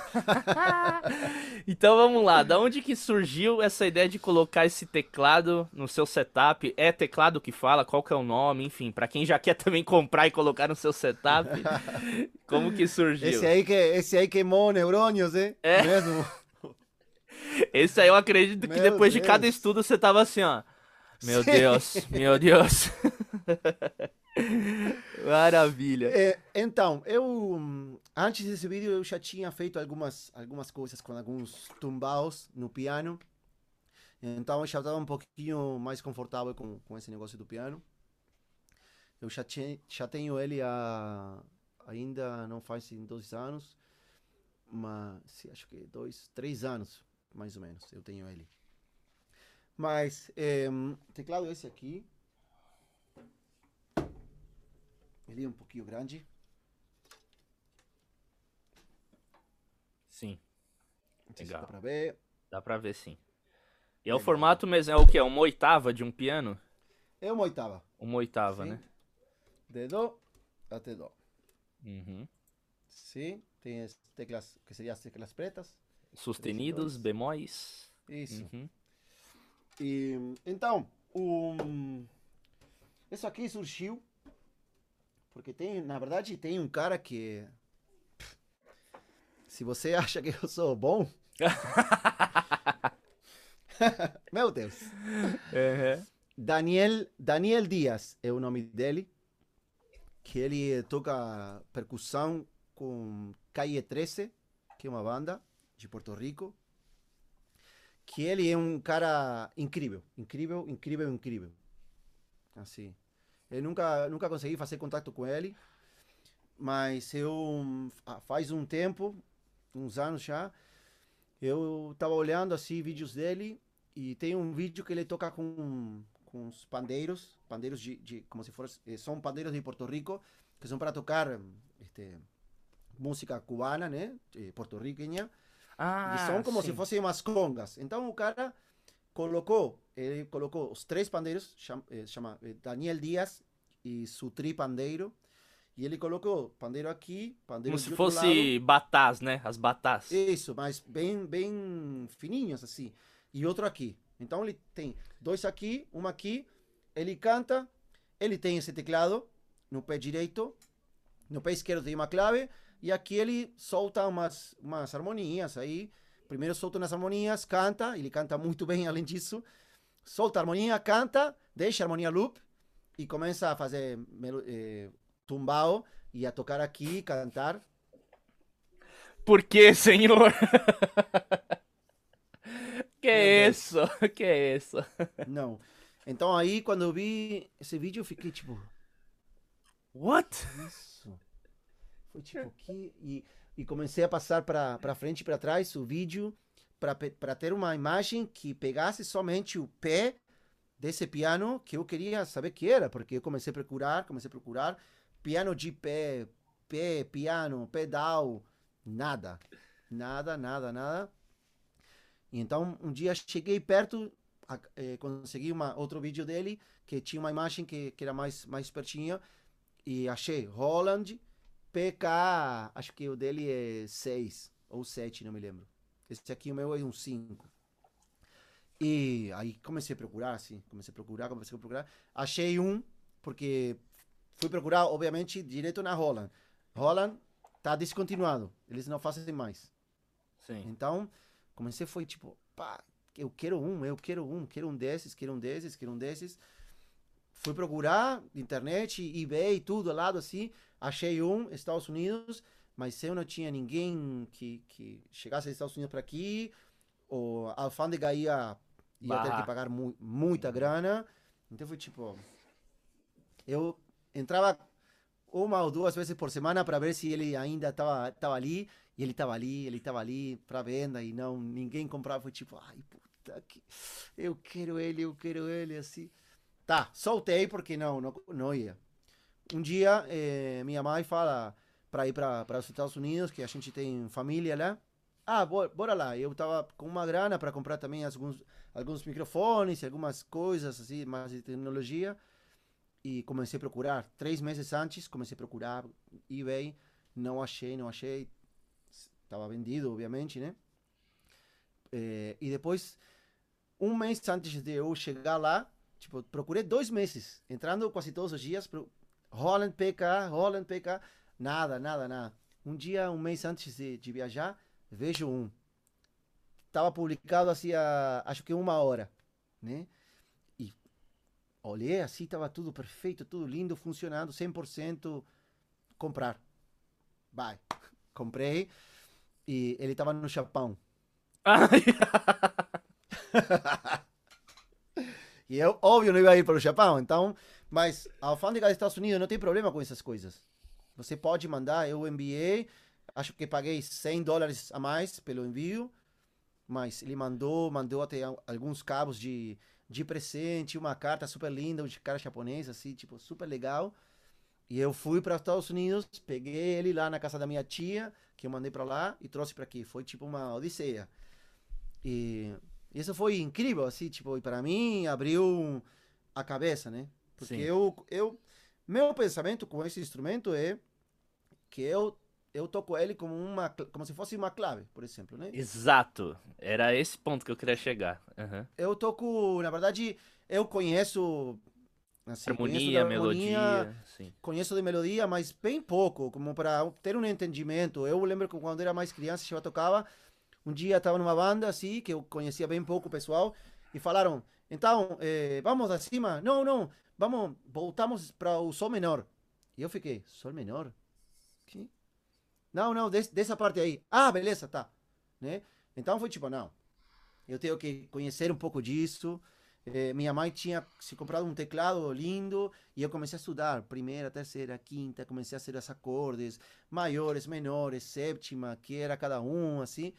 então vamos lá, da onde que surgiu essa ideia de colocar esse teclado no seu setup? É teclado que fala, qual que é o nome, enfim, para quem já quer também comprar e colocar no seu setup, como que surgiu? Esse aí que, esse aí queimou neurônios, hein? É mesmo. Esse aí eu acredito que depois Deus. de cada estudo você tava assim, ó. Meu Sim. Deus, meu Deus. Maravilha. É, então, eu antes desse vídeo eu já tinha feito algumas algumas coisas com alguns tumbaos no piano. Então eu já estava um pouquinho mais confortável com, com esse negócio do piano. Eu já, tinha, já tenho ele há, ainda não faz dois anos, mas acho que dois, três anos mais ou menos. Eu tenho ele. Mas, é, teclado esse aqui. Ele é um pouquinho grande. Sim. Legal. dá pra ver. Dá pra ver sim. E é o formato mesmo, é o que? É uma oitava de um piano? É uma oitava. Uma oitava, sim. né? De Dó até Dó. Uhum. Sim, tem as teclas, que seriam as teclas pretas. Sustenidos, bemóis. Isso. Uhum. E, então, um, isso aqui surgiu Porque tem, na verdade, tem um cara que. Se você acha que eu sou bom. Meu Deus. Uhum. Daniel, Daniel Dias é o nome dele. Que ele toca percussão com Calle 13, que é uma banda de Porto Rico. Que ele é um cara incrível, incrível, incrível, incrível. Assim. Eu nunca, nunca consegui fazer contato com ele, mas eu ah, faz um tempo, uns anos já, eu estava olhando assim vídeos dele e tem um vídeo que ele toca com com os pandeiros, pandeiros de, de como se fosse, eh, são pandeiros de Porto Rico que são para tocar este, música cubana, né, porto-riquenha. Ah, E são como sim. se fossem umas congas. Então o cara colocou, ele colocou os três pandeiros, chama, eh, chama eh, Daniel Dias e Sutri Pandeiro. E ele colocou pandeiro aqui, pandeiro Como se fosse batás, né? As batás. lado. Isso, mas bem, bem fininhos assim. E outro aqui. Então ele tem dois aqui, uma aqui. Ele canta, ele tem esse teclado no pé direito, no pé esquerdo tem uma clave. E aqui ele solta umas, umas harmonias aí. Primeiro solta umas harmonias, canta, ele canta muito bem além disso. Solta a harmonia, canta, deixa a harmonia loop e começa a fazer eh, tumbao e a tocar aqui, cantar. Por que, senhor? que Deus. isso? Que isso? Não. Então aí, quando eu vi esse vídeo, eu fiquei tipo, What? isso. Foi tipo, que. E, e comecei a passar para frente e para trás o vídeo para ter uma imagem que pegasse somente o pé desse piano que eu queria saber que era, porque eu comecei a procurar, comecei a procurar piano de pé, pé, piano, pedal, nada. Nada, nada, nada. E então um dia cheguei perto, eh, consegui uma, outro vídeo dele que tinha uma imagem que, que era mais, mais pertinho e achei Holland PK, acho que o dele é 6 ou 7, não me lembro. Esse aqui o meu é um 5. E aí comecei a procurar, assim, comecei a procurar, comecei a procurar. Achei um, porque fui procurar, obviamente, direto na Holland. Holland tá descontinuado, eles não fazem mais. Sim. Então, comecei foi tipo, pá, eu quero um, eu quero um, quero um desses, quero um desses, quero um desses. Fui procurar internet, eBay, tudo ao lado assim, achei um, Estados Unidos, mas eu não tinha ninguém que, que chegasse dos Estados Unidos para aqui, a alfândega ia, ia ter que pagar mu muita grana. Então foi tipo, eu entrava uma ou duas vezes por semana para ver se ele ainda estava tava ali. E ele estava ali, ele estava ali para venda e não ninguém comprava. Foi tipo, ai puta que eu quero ele, eu quero ele assim. Tá, soltei porque não, não, não ia. Um dia eh, minha mãe fala para ir para os Estados Unidos que a gente tem família lá. Ah, bora, bora lá. Eu tava com uma grana para comprar também alguns alguns microfones, algumas coisas assim, mais de tecnologia e comecei a procurar. Três meses antes, comecei a procurar eBay, não achei, não achei. Estava vendido, obviamente, né? Eh, e depois, um mês antes de eu chegar lá, tipo, procurei dois meses, entrando quase todos os dias, pro... Holland PK, Holland PK, nada, nada, nada. Um dia, um mês antes de, de viajar, vejo um. Estava publicado assim, a, acho que uma hora, né? Olhei assim, estava tudo perfeito, tudo lindo, funcionando, 100% comprar. Vai. Comprei e ele estava no Japão. E eu, óbvio, não ia ir para o Japão, então, mas a alfândega dos Estados Unidos não tem problema com essas coisas. Você pode mandar, eu enviei, acho que paguei 100 dólares a mais pelo envio, mas ele mandou, mandou até al- alguns cabos de, de presente, uma carta super linda, de cara japonês, assim, tipo, super legal. E eu fui para os Estados Unidos, peguei ele lá na casa da minha tia, que eu mandei para lá, e trouxe para aqui. Foi tipo uma odisseia. E e isso foi incrível, assim, tipo, e para mim abriu a cabeça, né? Porque Sim. eu, eu, meu pensamento com esse instrumento é que eu, eu toco ele como uma, como se fosse uma clave, por exemplo, né? Exato. Era esse ponto que eu queria chegar. Aham. Eu toco, na verdade, eu conheço Assim, harmonia, harmonia, melodia. Sim. Conheço de melodia, mas bem pouco, como para ter um entendimento. Eu lembro que quando era mais criança, já tocava. Um dia estava numa banda assim, que eu conhecia bem pouco o pessoal, e falaram: então, eh, vamos acima? Não, não, vamos, voltamos para o Sol menor. E eu fiquei: Sol menor? Que? Não, não, des, dessa parte aí. Ah, beleza, tá. Né? Então foi tipo: não, eu tenho que conhecer um pouco disso. Eh, minha mãe tinha se comprado um teclado lindo e eu comecei a estudar primeira, terceira, quinta, comecei a fazer os acordes maiores, menores, sétima, que era cada um, assim.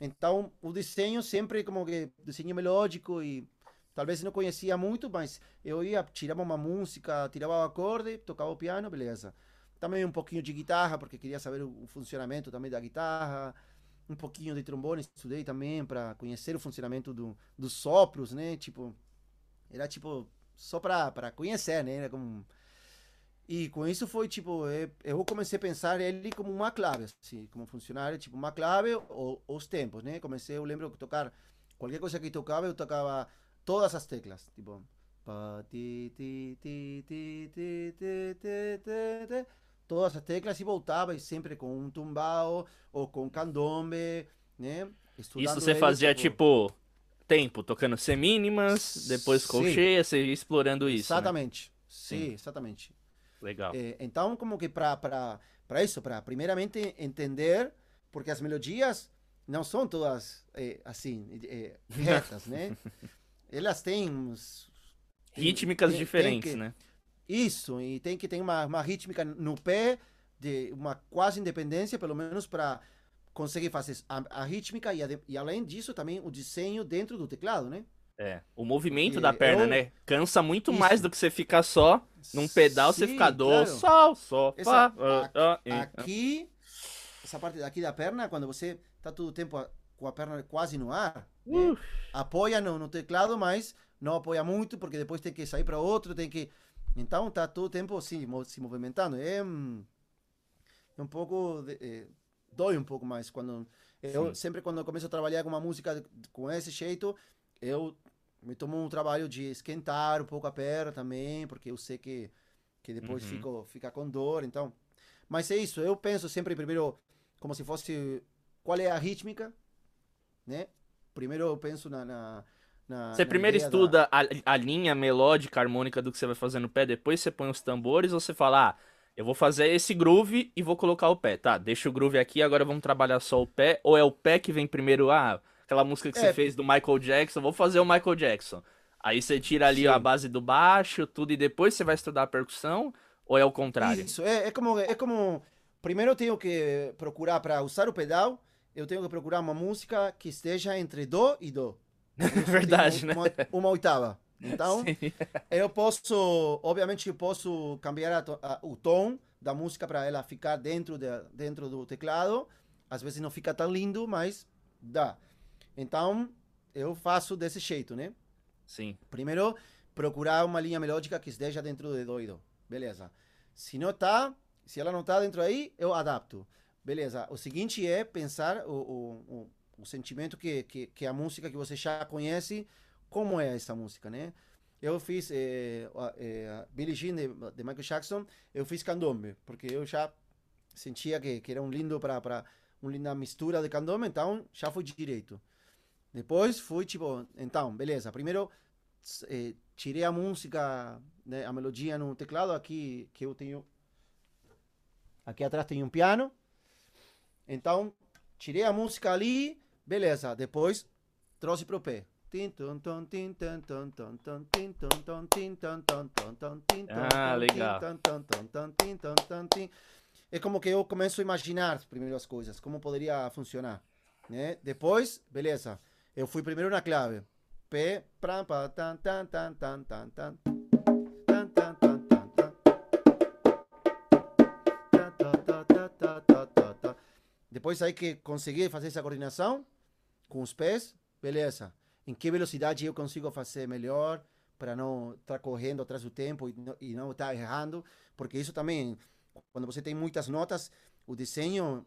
Então, o desenho sempre como que desenho melódico e talvez não conhecia muito, mas eu ia, tirava uma música, tirava o acorde, tocava o piano, beleza. Também um pouquinho de guitarra, porque queria saber o funcionamento também da guitarra um pouquinho de trombone, estudei também para conhecer o funcionamento do, dos sopros, né? Tipo, era tipo só para conhecer, né? Era como e com isso foi tipo, eh, eu comecei a pensar ele como uma clave, assim, como funcionário, tipo uma clave ou os tempos, né? Comecei, eu lembro que tocar qualquer coisa que tocava, eu tocava todas as teclas, tipo todas as teclas e voltava e sempre com um tumbao ou com candombe, né? Estudando isso você ele, fazia tipo... tipo tempo tocando semínimas, depois colcheia, você ia explorando isso. Né? Exatamente. Né? Sim, exatamente. Legal. É, então, como que para isso, para primeiramente entender, porque as melodias não são todas é, assim, é, retas, né? Elas têm uns, rítmicas tem, diferentes, tem que, né? Isso, e tem que ter uma, uma rítmica no pé, de uma quase independência, pelo menos para conseguir fazer a, a rítmica e, a, e, além disso também o desenho dentro do teclado, né? É, o movimento e da perna, eu... né? Cansa muito Isso. mais do que você ficar só num pedal, Sim, você ficar do, claro. sol, sol, essa. Uh, uh, aqui, essa parte daqui da perna, quando você tá todo o tempo com a perna quase no ar, né? apoia no, no teclado, mas não apoia muito, porque depois tem que sair para outro, tem que então está todo o tempo assim, se movimentando. É, é um pouco. De, é, dói um pouco mais quando. Eu sempre quando eu começo a trabalhar com uma música com esse jeito, eu me tomo um trabalho de esquentar um pouco a perna também, porque eu sei que, que depois uhum. fico, fica com dor. Então, mas é isso. Eu penso sempre primeiro como se fosse qual é a rítmica, né? Primeiro eu penso na, na na, você na primeiro estuda da... a, a, linha melódica, harmônica do que você vai fazer no pé, depois você põe os tambores, ou você fala, ah, eu vou fazer esse groove e vou colocar o pé, tá? Deixa o groove aqui, agora vamos trabalhar só o pé, ou é o pé que vem primeiro, ah, aquela música que é. você fez do Michael Jackson, vou fazer o Michael Jackson. Aí você tira ali Sim. a base do baixo, tudo, e depois você vai estudar a percussão, ou é o contrário? Isso, é, é como, é como, primeiro eu tenho que procurar, para usar o pedal, eu tenho que procurar uma música que esteja entre Dó e Dó. Verdade, uma, né? Uma, uma oitava. Então, eu posso, obviamente, eu posso cambiar a, a, o tom da música para ela ficar dentro, de, dentro do teclado. Às vezes não fica tão lindo, mas dá. Então, eu faço desse jeito, né? Sim. Primeiro, procurar uma linha melódica que esteja dentro de doido. Beleza. Se não tá, se ela não tá dentro aí, eu adapto. Beleza. O seguinte é pensar o, o, o sentimento que, que, que a música que você já conhece, como é essa música, né? Eu fiz é, é, Billie Jean de, de, Michael Jackson, eu fiz candombe, porque eu já sentia que, que era um lindo para para uma linda mistura de candombe, então já foi direito. Depois fui tipo, então, beleza. Primeiro é, tirei a música, né, a melodia no teclado aqui que eu tenho aqui atrás tem um piano. Então tirei a música ali Beleza, depois trouxe pro pé. Ah, legal. É como que eu começo a imaginar primeiro as coisas, como poderia funcionar. Né? Depois, beleza, eu fui primeiro na clave. P, pram, tan, tan, tan, tan, tan, tan. Depois aí que consegui fazer essa coordenação, com os pés, beleza. Em que velocidade eu consigo fazer melhor para não estar correndo atrás do tempo e não, estar errando, porque isso também, quando você tem muitas notas, o desenho,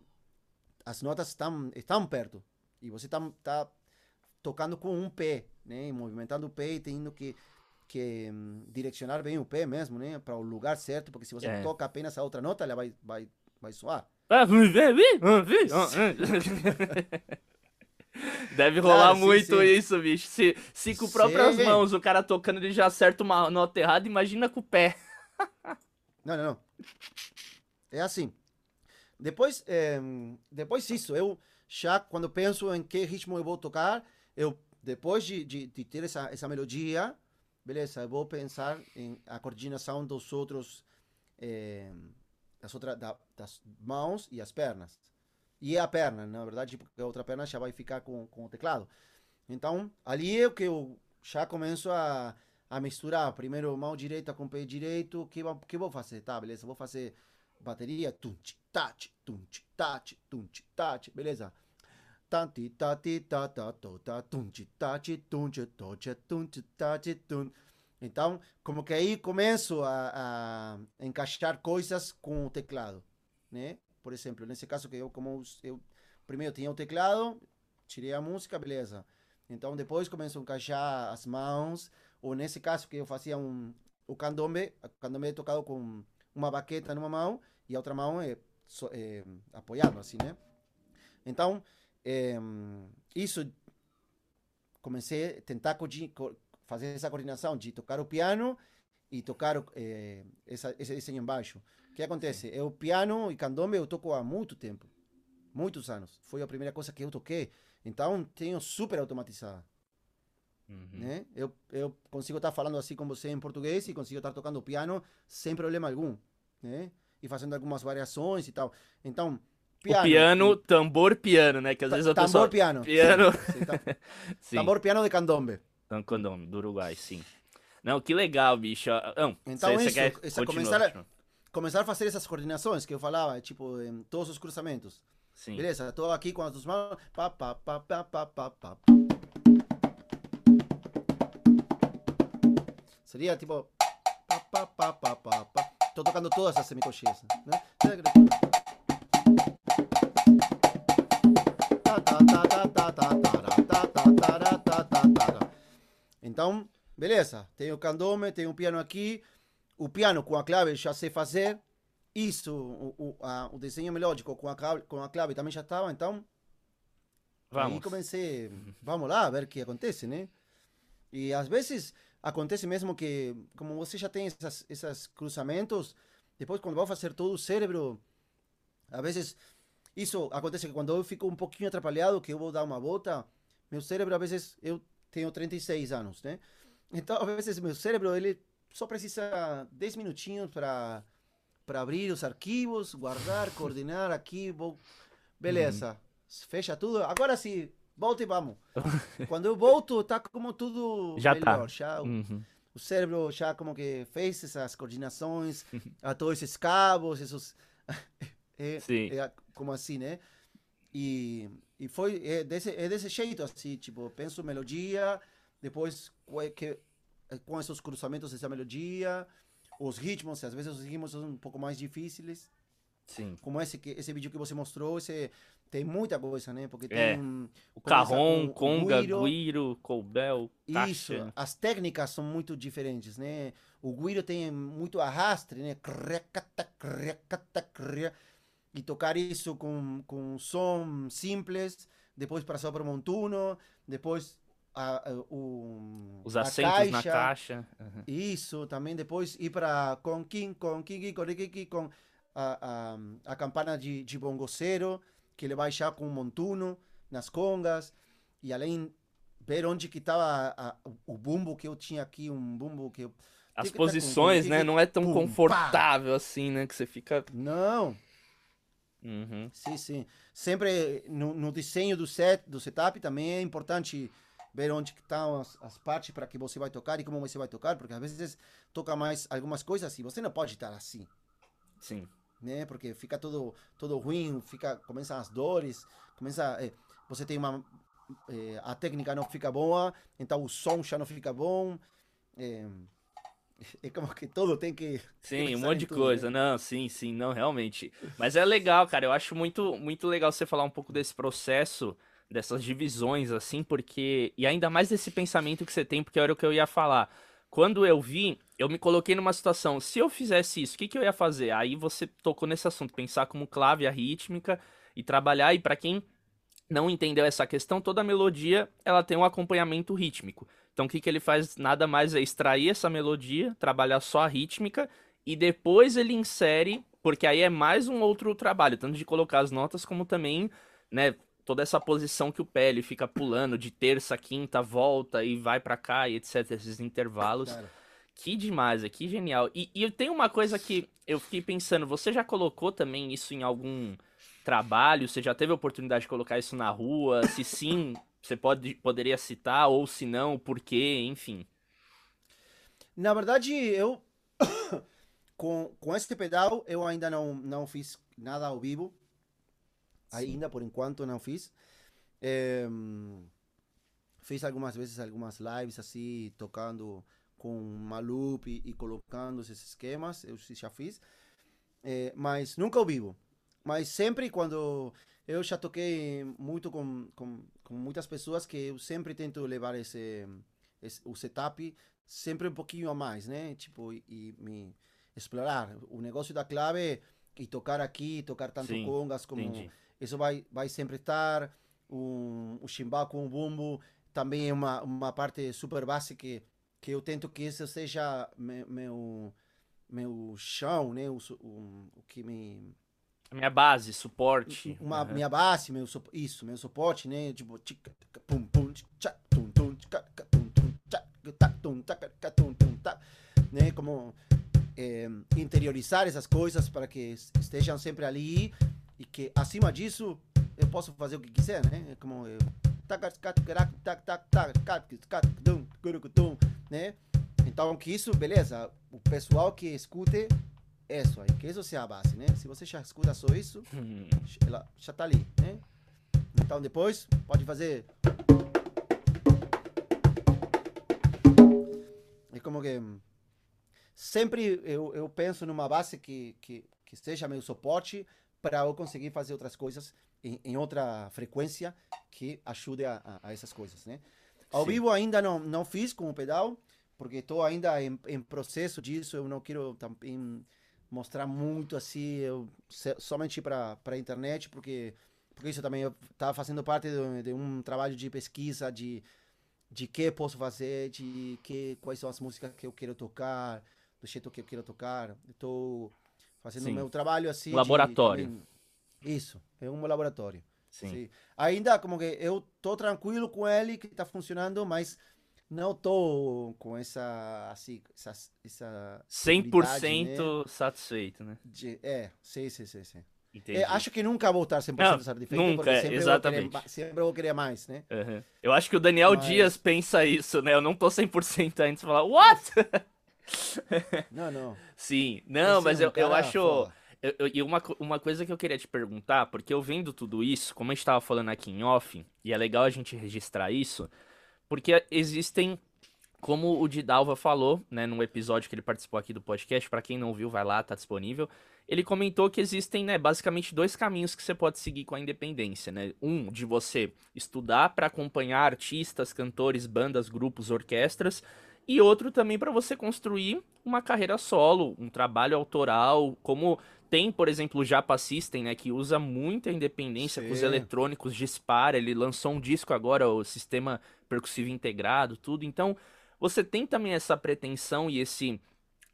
as notas estão, estão perto e você está tá tocando com um pé, né, movimentando o pé e tendo que que hum, direcionar bem o pé mesmo, né? Para o lugar certo, porque se você É. toca apenas a outra nota, ela vai, vai, vai soar. Deve rolar Claro, sim, muito sim. isso, bicho. Se, se com próprias mãos o cara tocando ele já acerta uma nota errada, imagina com o pé. Não, não, não. É assim. Depois, eh, depois isso, eu já quando penso em que ritmo eu vou tocar, eu depois de, de, de ter essa, essa melodia, beleza, eu vou pensar em a coordenação dos outros, eh, das, outra, da- das mãos e as pernas. E a perna, na verdade, porque a outra perna já vai ficar com, com o teclado. Então, ali é o que eu já começo a, a misturar. Primeiro mão direita com pé direito. O que, que vou fazer? Tá, beleza. Vou fazer bateria. Tunti, tati, tunti, tati, tunti, tati. Beleza. Tanti, tati, ta, ta, to, ta, tunti, tati, tunti, toche, tunti, tati, tun. Então, como que aí começo a, a encaixar coisas com o teclado, né? Por exemplo, nesse caso que eu, como eu primeiro tinha o teclado, tirei a música, beleza. Então depois começo a encaixar as mãos, ou nesse caso que eu fazia um, o candombe, o candombe é tocado com uma baqueta numa mão e a outra mão é, é apoiando assim, né? Então, eh, isso comecei a tentar fazer essa coordenação de tocar o piano e tocar eh, essa, esse desenho embaixo. O que acontece? Eu piano e candombe eu toco há muito tempo, muitos anos. Foi a primeira coisa que eu toquei. Então, tenho super automatizada né? Eu, eu consigo estar falando assim com você em português e consigo estar tocando piano sem problema algum, né? E fazendo algumas variações e tal. Então, piano. o piano, e- tambor piano, né? Que às vezes a tambor pessoa... piano. Piano. Sim, Sim, tambor piano de candombe. Tancondome, do Uruguai, sim. Não, que legal, bicho. Ah, Não, Então, cê- cê isso, começar a- continua. Começar a fazer essas coordenações que eu falava, tipo, em todos os cruzamentos. Sim. Beleza, tô aqui com as duas mãos. Pá, pá, pá, pá, pá, pá, pá. Seria tipo. Pá, pá, pá, pá, pá, pá. Tô tocando todas as semicocheas, né? Então, beleza. Tem o candombe, tem o piano aqui. O piano com a clave já sei fazer. Isso, o, o, a- o desenho melódico com a, clave, com a clave também já estava. Então, Aí Vamos. comecei, vamos lá, ver o que acontece, né? E às vezes acontece mesmo que, como você já tem essas, esses cruzamentos, depois quando vai fazer todo o cérebro, às vezes isso acontece que quando eu fico um pouquinho atrapalhado, que eu vou dar uma volta, meu cérebro, às vezes, eu tenho 36 anos, né? Então, às vezes, meu cérebro, ele só precisa 10 minutinhos para para abrir os arquivos, guardar, coordenar aqui, vou... beleza, fecha tudo, agora sim, volta e vamos. Quando eu volto, tá como tudo Já tá. melhor, já o- Uhum. o cérebro já como que fez essas coordenações, atou esses cabos, esses... é, Sim. é como assim, né? E, e foi é desse, é desse jeito, assim, tipo, penso melodia, depois que, com esses cruzamentos dessa melodia, os ritmos, às vezes os ritmos são um pouco mais difíceis, Sim. como esse, que, esse vídeo que você mostrou, esse, tem muita coisa, né? Porque É. tem um, O com o conga, guiro. guiro, colbel, Isso, caixa. as técnicas são muito diferentes, né? O guiro tem muito arraste, né? Crecata, crecata, cre- E tocar isso com, com um som simples, depois passar para o montuno, depois a, a- o, Os acentos na caixa. Uhum. Isso, também depois ir para com kim, com kiki, com com a, a, a campana de, de bongoceiro, que ele vai já com o montuno nas congas, e além ver onde que estava o bumbo que eu tinha aqui, um bumbo que eu... As posições, né? Não é tão pum, pá. confortável assim, né? Que você fica. Não, Uhum. sim, sim. Sempre no, no desenho do set, do setup também é importante ver onde estão as, as partes para que você vai tocar e como você vai tocar, porque às vezes toca mais algumas coisas e você não pode estar assim. Sim. né? Porque fica todo todo ruim, fica começam as dores, começa eh, você tem uma eh, a técnica não fica boa, então o som já não fica bom. É, é como que tudo tem que Sim, um monte de tudo, coisa. né? Não, sim, sim, não, realmente. Mas é legal, cara. Eu acho muito, muito legal você falar um pouco desse processo, dessas divisões, assim, porque. E ainda mais desse pensamento que você tem, porque era o que eu ia falar. quando eu vi, eu me coloquei numa situação, se eu fizesse isso, o que, que eu ia fazer? Aí você tocou nesse assunto, pensar como clave a rítmica e trabalhar, e para quem não entendeu essa questão, toda melodia ela tem um acompanhamento rítmico. Então o que, que ele faz nada mais é extrair essa melodia, trabalhar só a rítmica e depois ele insere, porque aí é mais um outro trabalho, tanto de colocar as notas como também, né, toda essa posição que o pé ele fica pulando de terça, quinta, volta e vai para cá e etc, esses intervalos. Cara. Que demais, é que genial. E, e tem uma coisa que eu fiquei pensando, você já colocou também isso em algum trabalho? Você já teve a oportunidade de colocar isso na rua? Se sim, você pode, poderia citar, ou se não, por quê, enfim. Na verdade, eu. com, com esse pedal, eu ainda não, não fiz nada ao vivo. Sim. Ainda, por enquanto, não fiz. É, fiz algumas vezes algumas lives assim, tocando com uma loop e, e colocando esses esquemas. Eu já fiz. É, mas nunca ao vivo. Mas sempre quando eu já toquei muito com, com, com muitas pessoas que eu sempre tento levar esse, esse, o setup sempre um pouquinho a mais, né? Tipo, e, e me explorar o negócio da clave e tocar aqui, tocar tanto Sim, congas como entendi. isso vai vai sempre estar um, o chimbal com o bumbo também é uma uma parte super básica que, que eu tento que isso seja meu meu, meu chão, né? O, o, o que me minha base, suporte. Uma, uhum. Minha base, meu, isso, meu suporte, né? Tipo, pum, pum, tum, tum, tum, tum, tum, né? Como é, interiorizar essas coisas para que estejam sempre ali e que acima disso eu posso fazer o que quiser, né? Como eu, né? Então que isso, beleza, o pessoal que escute isso aí, que isso seja a base, né? Se você já escuta só isso, hum. ela já está ali, né? Então depois pode fazer. É como que sempre eu, eu penso numa base que, que, que seja meu suporte para eu conseguir fazer outras coisas em, em outra frequência que ajude a, a, a essas coisas, né? Ao Sim. vivo ainda não, não fiz com o pedal, porque estou ainda em, em processo disso, eu não quero também mostrar muito assim, eu, somente para a internet, porque, porque isso também estava fazendo parte de, de, um trabalho de pesquisa de, de que posso fazer, de que, quais são as músicas que eu quero tocar, do jeito que eu quero tocar. Estou fazendo o meu trabalho assim. Laboratório. De, de, isso, é um laboratório. Sim. Sim. Ainda como que eu tô tranquilo com ele, que está funcionando, mas não tô com essa assim, essa, essa 100% né? satisfeito, né? De, é, sim, sim, sim, sim. É, acho que nunca vou estar 100% não, satisfeito, nunca, sempre exatamente. Vou querer, sempre vou querer mais, né? Uhum. Eu acho que o Daniel Mas... Dias pensa isso, né? Eu não tô 100% ainda, você fala, what? não, não. Sim, não, mas eu, eu acho... E uma, uma coisa que eu queria te perguntar, porque eu vendo tudo isso, como a gente tava falando aqui em off, e é legal a gente registrar isso, porque existem, como o Didalva falou, né, no episódio que ele participou aqui do podcast, para quem não viu, vai lá, tá disponível. Ele comentou que existem, né, basicamente dois caminhos que você pode seguir com a independência, né? Um de você estudar para acompanhar artistas, cantores, bandas, grupos, orquestras, e outro também para você construir uma carreira solo, um trabalho autoral, como tem, por exemplo, o Japa System, né, que usa muita independência Sim. com os eletrônicos, dispara, ele lançou um disco agora, o sistema percussivo integrado, tudo. Então, você tem também essa pretensão e esse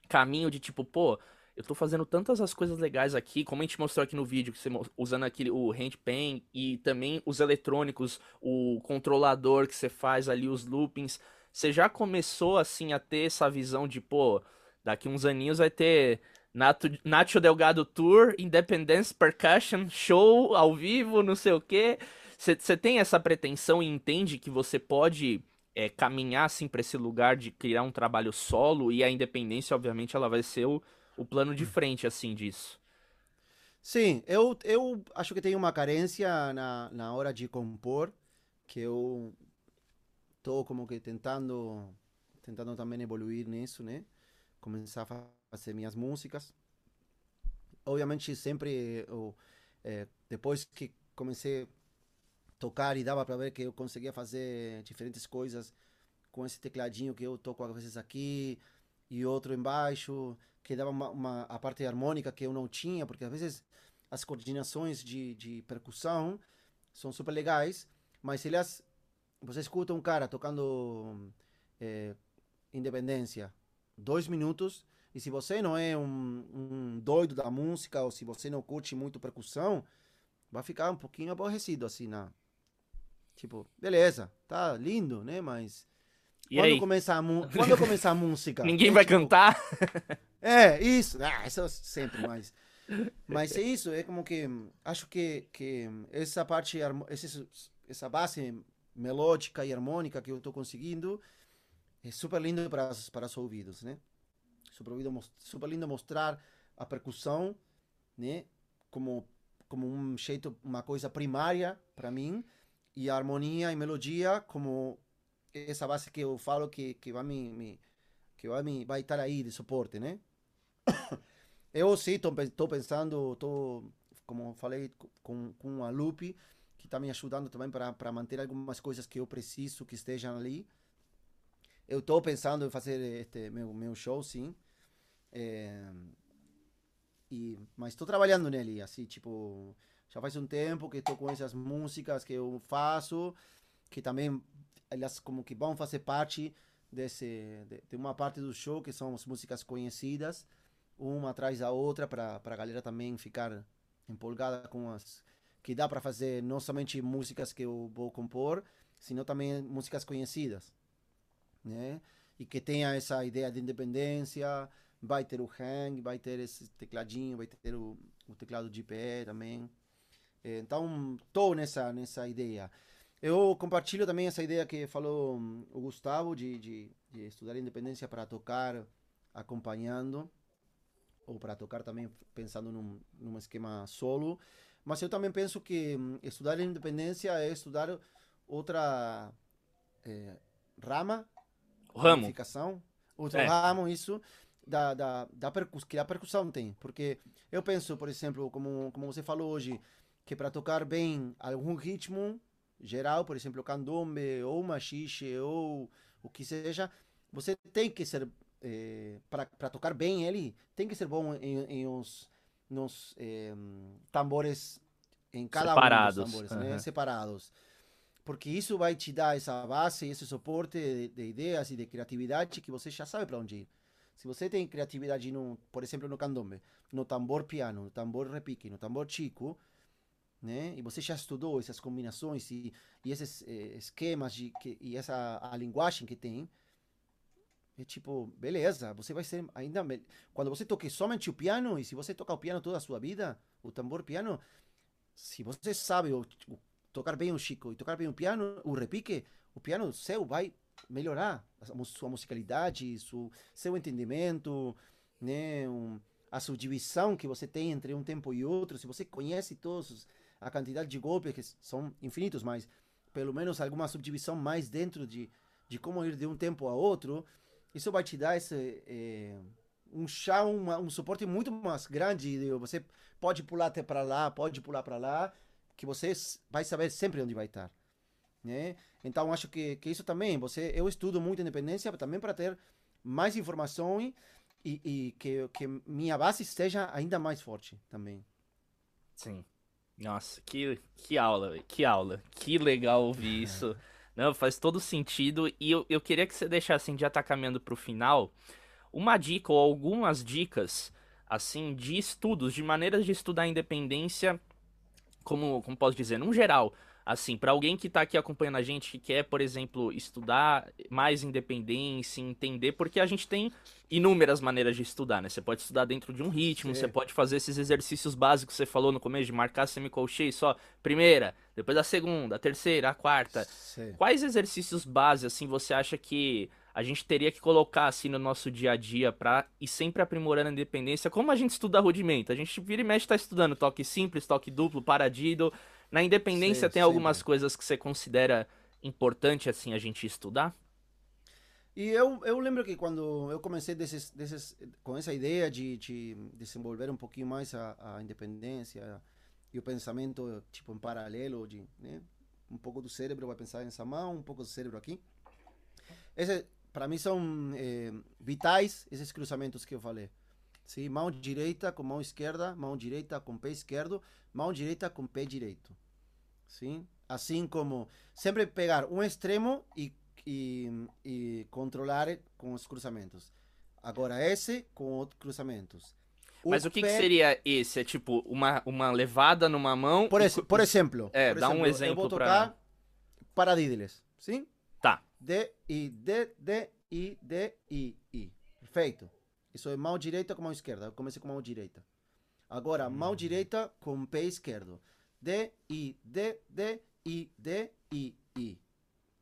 caminho de tipo, pô, eu tô fazendo tantas as coisas legais aqui, como a gente mostrou aqui no vídeo, você usando aquele o handpan e também os eletrônicos, o controlador que você faz ali os loopings, você já começou assim a ter essa visão de, pô, daqui uns aninhos vai ter Nato, Nacho Delgado Tour, Independence Percussion, show ao vivo, não sei o quê. Você tem essa pretensão e entende que você pode é, caminhar assim para esse lugar de criar um trabalho solo e a independência, obviamente, ela vai ser o, o plano de frente assim disso. Sim, eu, eu acho que tem uma carência na, na hora de compor que eu tô como que tentando tentando também evoluir nisso, né? Começar a fazer minhas músicas. Obviamente, sempre, eu, é, depois que comecei tocar e dava para ver que eu conseguia fazer diferentes coisas com esse tecladinho que eu toco às vezes aqui e outro embaixo, que dava uma, uma, a parte harmônica que eu não tinha, porque às vezes as coordenações de, de percussão são super legais, mas elas. Você escuta um cara tocando é, Independência, dois minutos, e se você não é um, um doido da música, ou se você não curte muito percussão, vai ficar um pouquinho aborrecido assim na. Tipo, beleza, tá lindo, né? Mas. E quando aí? começar a, mu- quando começar a música. Ninguém é vai tipo, cantar? é, isso. Ah, isso é sempre mais. Mas é isso, é como que acho que, que essa parte, essa base melódica e harmônica que eu estou conseguindo é super lindo para, para os ouvidos, né? Super, ouvido, super lindo mostrar a percussão, né? Como, como um jeito, uma coisa primária para mim e harmonia e melodia como essa base que eu falo que, que vai me, me que vai, me, vai estar aí de suporte, né? Eu sim, estou pensando, estou, como falei, com, com a Lupe, que está me ajudando também para manter algumas coisas que eu preciso que estejam ali. Eu estou pensando em fazer este meu, meu show, sim. É, e, mas estou trabalhando nele, assim, tipo, já faz um tempo que estou com essas músicas que eu faço, que também elas como que vão fazer parte desse, de, de uma parte do show, que são as músicas conhecidas uma atrás da outra para a galera também ficar empolgada com as que dá para fazer não somente músicas que eu vou compor, sino também músicas conhecidas, né? E que tenha essa ideia de independência, vai ter o hang, vai ter esse tecladinho, vai ter o, o teclado GPE também. Eh, Então, estou nessa nessa ideia. Eu compartilho também essa ideia que falou o Gustavo de, de, de estudar independência para tocar acompanhando ou para tocar também pensando num, num esquema solo. Mas eu também penso que hum, estudar independência é estudar outra eh, rama, ramo. outro É. ramo, isso, da, da, da percus, que a percussão tem. Porque eu penso, por exemplo, como, como você falou hoje, que para tocar bem algum ritmo geral, por exemplo, candombe ou machixe ou o que seja, você tem que ser eh, para tocar bem ele, tem que ser bom em, em uns nos eh, tambores em cada Separados, um dos tambores, né? aham. separados. Porque isso vai te dar essa base, esse suporte de, de ideias e de criatividade que você já sabe para onde ir. Se você tem criatividade, no, por exemplo, no candombe, no tambor piano, no tambor repique, no tambor chico, né? E você já estudou essas combinações e, e esses eh, esquemas de, que, e essa a linguagem que tem, é tipo, beleza, você vai ser ainda mel- quando você toque somente o piano e se você toca o piano toda a sua vida, o tambor piano, se você sabe o, o- tocar bem o chico e tocar bem o piano, o repique, o piano seu vai melhorar a sua musicalidade, su, seu entendimento, né, um, a subdivisão que você tem entre um tempo e outro, se você conhece todos os- a quantidade de golpes que são infinitos, mas pelo menos alguma subdivisão mais dentro de, de como ir de um tempo a outro, isso vai te dar esse eh, um chá, uma, um suporte muito mais grande. de Você pode pular até para lá, pode pular para lá, que você vai saber sempre onde vai estar, né? Então acho que, que isso também, você, eu estudo muito independência também para ter mais informação e, e que, que minha base esteja ainda mais forte também. Sim. Nossa, que, que aula, que aula. Que legal ouvir isso. Não, faz todo sentido. E eu, eu queria que você deixasse, assim, já tá caminhando pro final, uma dica ou algumas dicas, assim, de estudos, de maneiras de estudar a independência, como, como posso dizer, num geral. Assim, para alguém que tá aqui acompanhando a gente, que quer, por exemplo, estudar mais independência, entender, porque a gente tem inúmeras maneiras de estudar, né? Você pode estudar dentro de um ritmo, Sim. você pode fazer esses exercícios básicos que você falou no começo, de marcar semicolcheio só, primeira, depois a segunda, a terceira, a quarta. Sim. Quais exercícios base, assim, você acha que a gente teria que colocar, assim, no nosso dia a dia pra ir sempre aprimorando a independência? Como a gente estuda rudimento? A gente vira e mexe tá estudando toque simples, toque duplo, paradido. Na independência tem algumas coisas que você considera importante, assim, a gente estudar? E eu, eu lembro que quando eu comecei desses, desses, com essa ideia de, de desenvolver um pouquinho mais a, a independência e o pensamento tipo em paralelo, de, né? um pouco do cérebro vai pensar nessa mão, um pouco do cérebro aqui. esse, para mim são é, vitais esses cruzamentos que eu falei. Sim, mão direita com mão esquerda, mão direita com pé esquerdo, mão direita com pé direito. Sim? Assim como sempre pegar um extremo e, e, e controlar com os cruzamentos. Agora esse com outros cruzamentos. Mas o que, pé... que, seria esse? É tipo uma, uma levada numa mão? Por, esse, por exemplo. É, por dá exemplo, um exemplo Eu vou tocar pra... paradídeles, sim? Tá. D, I, D, D, I, D, I, I. Perfeito. Isso é mão direita com mão esquerda. Eu comecei com mão direita. Agora, mão hum. direita com pé esquerdo. D, I, D, D, I, D, I, I.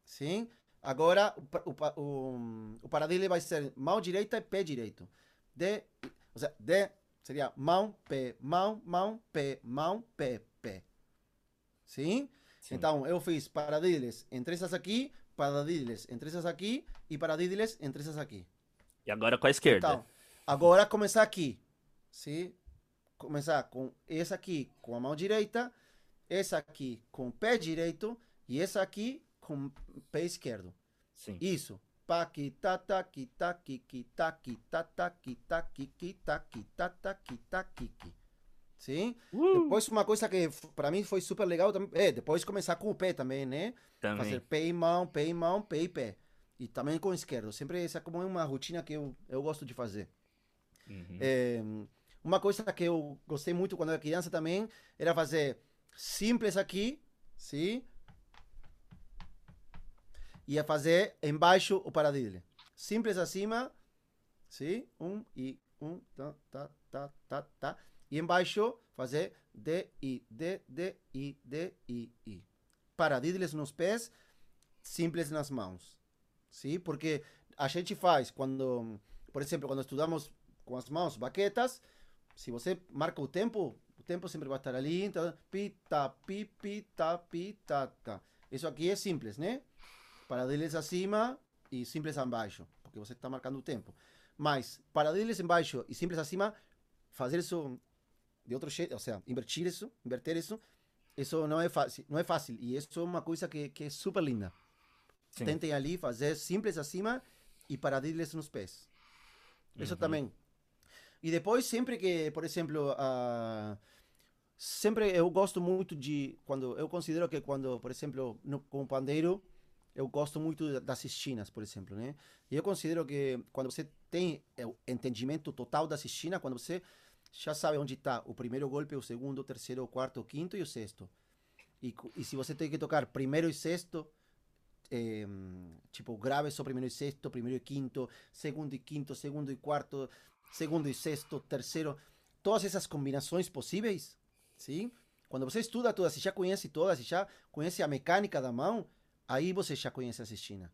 Sim? Agora, o, o, o, o paradilha vai ser mão direita e pé direito. D, ou seja, D seria mão, pé, mão, mão, pé, mão, pé, pé. Sim? Sim. Então, eu fiz paradilhas entre essas aqui, paradilhas entre essas aqui e paradilhas entre essas aqui. E agora com a esquerda. Então, agora começar aqui. Sim? Começar com essa aqui com a mão direita, essa aqui com o pé direito e essa aqui com o pé esquerdo. Sim. Isso. Paqui, tataqui, taqui, taqui, tataqui, taqui, taqui, tataqui, taqui. Sim? Uh! Depois uma coisa que para mim foi super legal também, é depois começar com o pé também, né? Também. Fazer pé e mão, pé e mão, pé e pé. E também com o esquerdo. Sempre essa é como uma rotina que eu, eu gosto de fazer. Uhum. É, uma coisa que eu gostei muito quando era criança também era fazer simples aqui, sim? Ia fazer embaixo o paradilha. Simples acima, sim? Um e um, tá, tá, tá, tá, tá. E embaixo fazer D, I, D, D, I, D, I, I. Paradilhas nos pés, simples nas mãos. Sim? Porque a gente faz quando, por exemplo, quando estudamos com as mãos baquetas, se você marca o tempo, o tempo sempre vai estar ali, então, pita, pi, pita, pita, tá. Isso aqui é simples, né? Paradilhas acima e simples abaixo, porque você está marcando o tempo. Mas paradilhas embaixo e simples acima, fazer isso de outro jeito, ou seja, invertir isso, inverter isso, isso não é fácil, não é fácil. E isso é uma coisa que, que é super linda. Sim. Tentem ali fazer simples acima e paradilhas nos pés. Isso uhum. também. E depois, sempre que, por exemplo, uh, sempre eu gosto muito de quando eu considero que quando por exemplo no, com o pandeiro eu gosto muito das esquinas por exemplo né? E eu considero que quando você tem o entendimento total das esquinas quando você já sabe onde está o primeiro golpe o segundo o terceiro o quarto o quinto e o sexto. E, e se você tem que tocar primeiro e sexto eh, tipo grave só primeiro e sexto primeiro e quinto segundo e quinto segundo e quarto segundo e sexto terceiro todas essas combinações possíveis sim? Quando você estuda todas, se já conhece todas, se já conhece a mecânica da mão, aí você já conhece a cestina.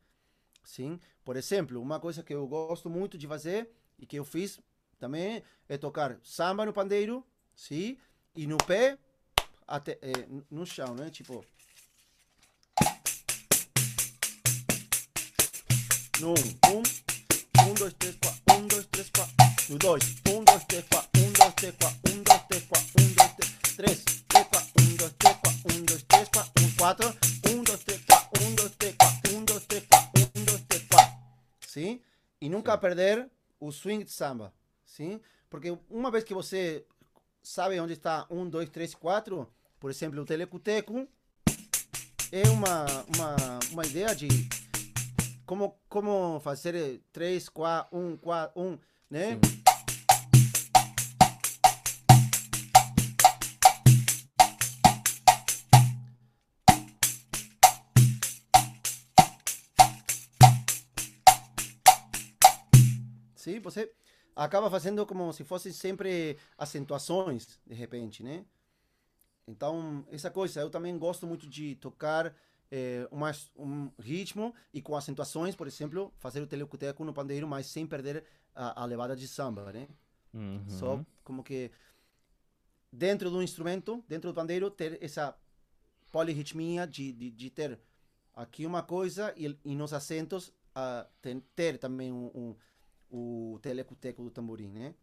Sim? Por exemplo, uma coisa que eu gosto muito de fazer e que eu fiz também é tocar samba no pandeiro, sim? E no pé, até, é, no chão, né? Tipo. No um, dois, três, quatro, um, dois, três, quatro, no dois, um, dois, três, quatro, um, dois, três, quatro, um, dois, três, quatro, um, dois, três, 3, 3, 4, 1, 2, 3, 4, 1, 2, 3, 4, 1, 4, 1, 2, 3, 4, 1, 2, 3, 4, 1, 2, 3, 4, 1, 2, 3, 4. Sim? E nunca perder o swing de samba. Sim? Porque uma vez que você sabe onde está 1, 2, 3, 4, por exemplo, o telecuteco, é uma, uma, uma ideia de como, como fazer 3, 4, 1, 4, 1, né? Sim. Sim, você acaba fazendo como se fossem sempre acentuações, de repente, né? Então, essa coisa, eu também gosto muito de tocar é, uma, um ritmo e com acentuações, por exemplo, fazer o telecuteco no pandeiro, mas sem perder a, a levada de samba, né? Uhum. Só como que dentro do instrumento, dentro do pandeiro, ter essa polirritmia de, de, de ter aqui uma coisa e, e nos acentos uh, ter, ter também um, um o telecuteco do tamborim, né?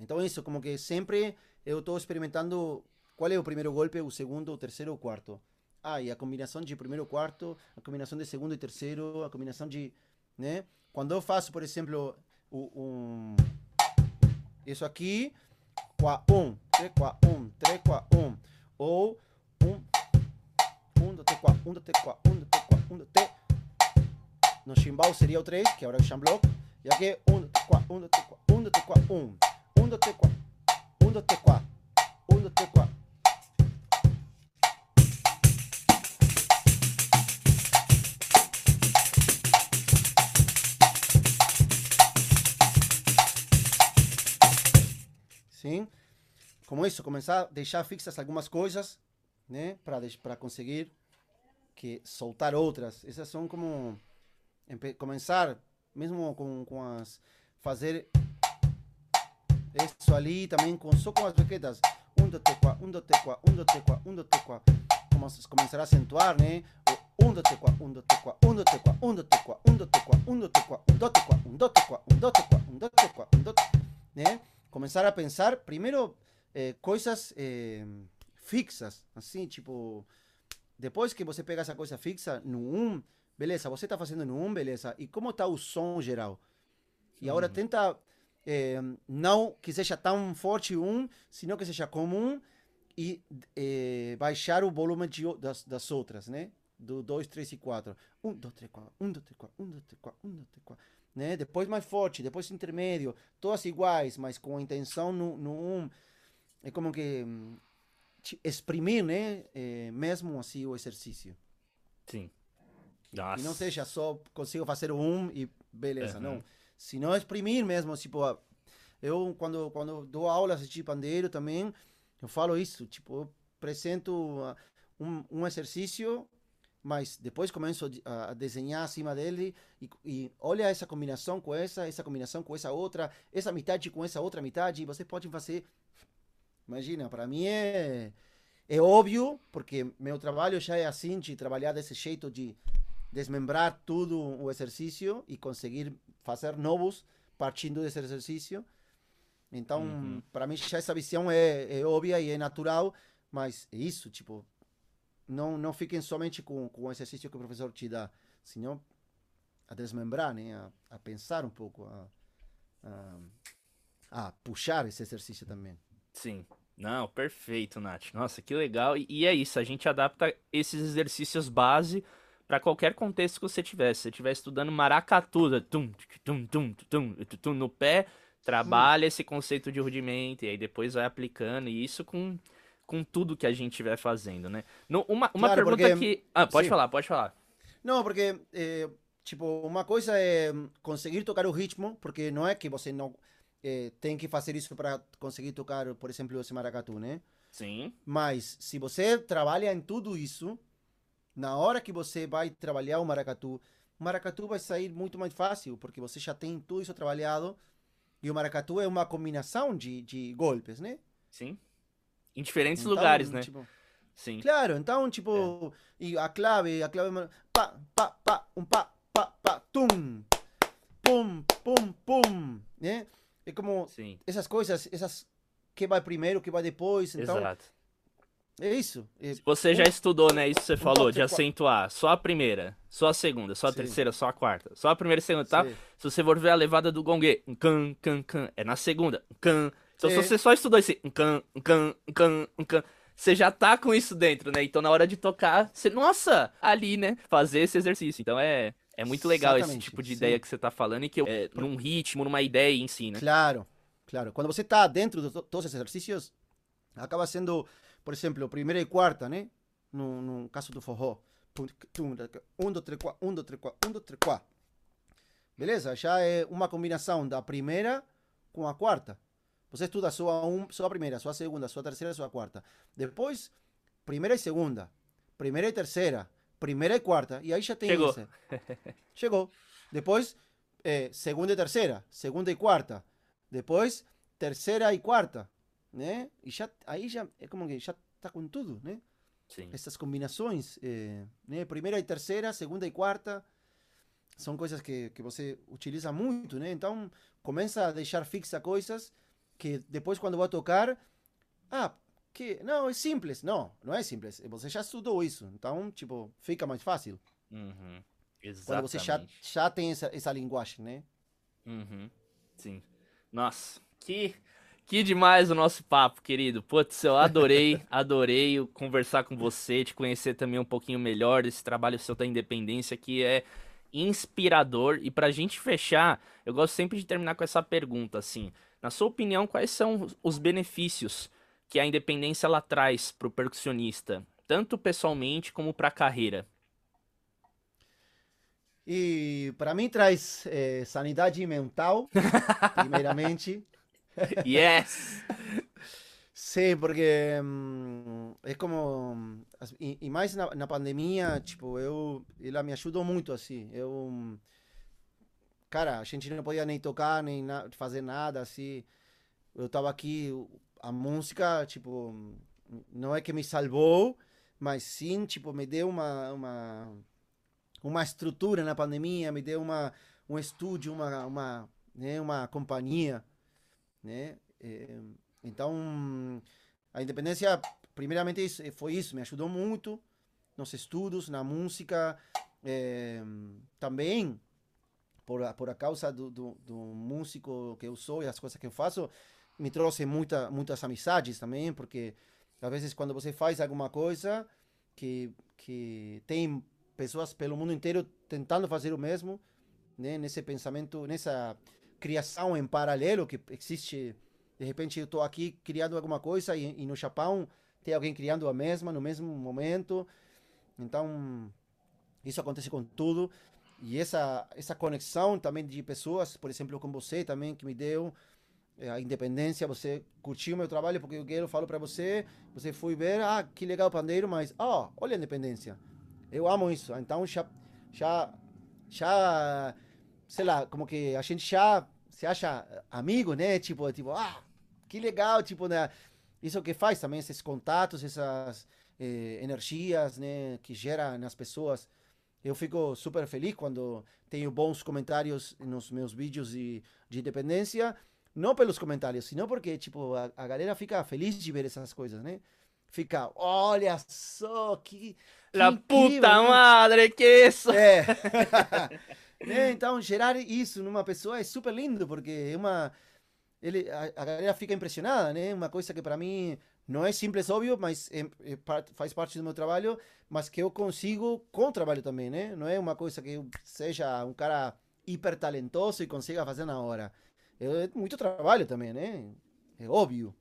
Então isso, como que sempre eu estou experimentando qual é o primeiro golpe, o segundo, o terceiro, o quarto. Ah, e a combinação de primeiro quarto, a combinação de segundo e terceiro, a combinação de. Né? Quando eu faço, por exemplo, um, isso aqui, qua um, tre qua um, tre qua um, ou um, um do te qua um do te qua um do te qua um do te. No chimbal seria o 3, que agora é o chamblock, e aqui um do te qua um do te qua um do te qua um, um do te qua um do te qua um do te qua Sim? Como isso, começar a deixar fixas algumas coisas, né? Para conseguir que soltar outras. Essas são como começar mesmo com, com as fazer isso ali também com só com as baquetas um do tequa um do tequa um do tequa um do tequa começar a acentuar né um do tequa um do tequa um do tequa um do tequa um do tequa um do tequa um do tequa um do tequa um do tequa um do tequa um do né começar a pensar primeiro eh, coisas eh, fixas assim tipo depois que você pega essa coisa fixa no um Beleza, você está fazendo no 1, beleza. E como está o som geral? E agora uhum. tenta é, não que seja tão forte um, sino que seja comum e é, baixar o volume de, das, das outras, né? Do 2, 3 e 4. 1, 2, 3, 4. 1, 2, 3, 4. 1, 2, 3, 4. 1, 2, 3, 4. Né? Depois mais forte, depois intermédio. Todas iguais, mas com a intenção no, no 1. É como que hum, exprimir, né? É, mesmo assim o exercício. Sim. Nossa. E não seja só consigo fazer um e beleza, uhum. não. Se não exprimir mesmo, tipo, eu quando, quando dou aulas de pandeiro também, eu falo isso, tipo, eu apresento um, um exercício, mas depois começo a, desenhar acima dele e, e, olha essa combinação com essa, essa combinação com essa outra, essa metade com essa outra metade, e você pode fazer. Imagina, para mim é, é óbvio, porque meu trabalho já é assim, de trabalhar desse jeito de desmembrar tudo o exercício e conseguir fazer novos partindo desse exercício. Então, uhum. para mim, já essa visão é, é, óbvia e é natural, mas é isso, tipo, não, não fiquem somente com, com o exercício que o professor te dá, senão a desmembrar, né? a, a pensar um pouco, a, a, a puxar esse exercício também. Sim. Não, perfeito, Nath. Nossa, que legal. E, e é isso, a gente adapta esses exercícios base para qualquer contexto que você tivesse. Se você estiver estudando maracatu, tum, tum, tum, tum, tum, no pé, trabalha esse conceito de rudimento e aí depois vai aplicando e isso com, com tudo que a gente estiver fazendo, né? No, uma uma claro, pergunta porque... que... Ah, pode Sim. falar, pode falar. Não, porque, eh, tipo, uma coisa é conseguir tocar o ritmo, porque não é que você não eh, tem que fazer isso para conseguir tocar, por exemplo, esse maracatu, né? Sim. Mas se você trabalha em tudo isso, na hora que você vai trabalhar o maracatu, o maracatu vai sair muito mais fácil, porque você já tem tudo isso trabalhado. E o maracatu é uma combinação de, de golpes, né? Sim. Em diferentes então, lugares, né? Tipo, Sim. Claro, então, tipo, é. e a clave, a clave, pá, pá, pá, um pá, pá, pá, tum, pum, pum, pum, né? É como Sim. essas coisas, essas que vai primeiro, que vai depois, então... Exato é isso. É... Você já estudou, né? Isso que você falou, de acentuar. Só a primeira, só a segunda, só a Sim. terceira, só a quarta. Só a primeira e segunda, tá? Sim. Se você for ver a levada do gongue, um can, can, can, é na segunda, um can. Então Sim. se você só estudou esse can, um can, um can, um can, você já tá com isso dentro, né? Então na hora de tocar, você, nossa, ali, né? Fazer esse exercício. Então é, é muito legal Exatamente. esse tipo de ideia que você tá falando e que é num ritmo, numa ideia em si, né? Claro, claro. Quando você tá dentro de todos esses exercícios, acaba sendo por exemplo, primeira e quarta, né? No, no caso do forró. Um, dois, três, quatro, um, dois, três, quatro, um, dois, três, quatro. Beleza? Já é uma combinação da primeira com a quarta. Você estuda só a, um, só a primeira, só a segunda, só a terceira, só a quarta. Depois, primeira e segunda. Primeira e terceira. Primeira e quarta. E aí já tem Chegou. Esse. Chegou. Depois, segunda e terceira. Segunda e quarta. Depois, terceira e quarta né? E já, aí já é como que já está com tudo, né? Sim. Essas combinações, né? Primeira e terceira, segunda e quarta, são coisas que, que você utiliza muito, né? Então, começa a deixar fixa coisas que depois quando vai tocar, ah, que não, é simples. Não, não é simples. Você já estudou isso, então, tipo, fica mais fácil. Uhum. Exatamente. Quando você já, já tem essa, essa linguagem, né? Uhum. Sim. Nossa, que, que demais o nosso papo, querido. Putz, eu adorei, adorei conversar com você, te conhecer também um pouquinho melhor desse trabalho seu da independência que é inspirador. E pra gente fechar, eu gosto sempre de terminar com essa pergunta, assim. Na sua opinião, quais são os benefícios que a independência ela traz pro percussionista, tanto pessoalmente como para a carreira? E para mim traz é, sanidade mental, primeiramente. Yes! Sim, porque hum, é como. E, e mais na, na, pandemia, tipo, eu. Ela me ajudou muito, assim. Eu. Cara, a gente não podia nem tocar, nem na, fazer nada, assim. Eu tava aqui, a música, tipo. Não é que me salvou, mas sim, tipo, me deu uma. uma uma estrutura na pandemia, me deu uma, um estúdio, uma, uma, né, uma companhia, né? É, então, a independência, primeiramente, foi isso, me ajudou muito nos estudos, na música, é, também por, por a causa do, do, do, músico que eu sou e as coisas que eu faço, me trouxe muita, muitas amizades também, porque às vezes quando você faz alguma coisa que, que tem pessoas pelo mundo inteiro tentando fazer o mesmo, né? nesse pensamento, nessa criação em paralelo que existe. De repente eu estou aqui criando alguma coisa e, e, no Japão tem alguém criando a mesma no mesmo momento. Então, isso acontece com tudo. E essa, essa conexão também de pessoas, por exemplo, com você também, que me deu eh, a independência, você curtiu meu trabalho, porque eu quero, falo para você, você foi ver, ah, que legal o pandeiro, mas, ó, oh, olha a independência. Eu amo isso. Então já, já, já, sei lá, como que a gente já se acha amigo, né? Tipo, tipo, ah, que legal, tipo, né? Isso que faz também esses contatos, essas eh, energias, né? Que gera nas pessoas. Eu fico super feliz quando tenho bons comentários nos meus vídeos de, de independência. Não pelos comentários, senão porque, tipo, a, a galera fica feliz de ver essas coisas, né? Fica, olha só, que La puta né? madre, que isso! É. é. Então, gerar isso numa pessoa é super lindo, porque é uma. Ele, a, a galera fica impressionada, né? Uma coisa que para mim não é simples, óbvio, mas é, é, faz parte do meu trabalho, mas que eu consigo com o trabalho também, né? Não é uma coisa que eu seja um cara hiper talentoso e consiga fazer na hora. É muito trabalho também, né? É óbvio.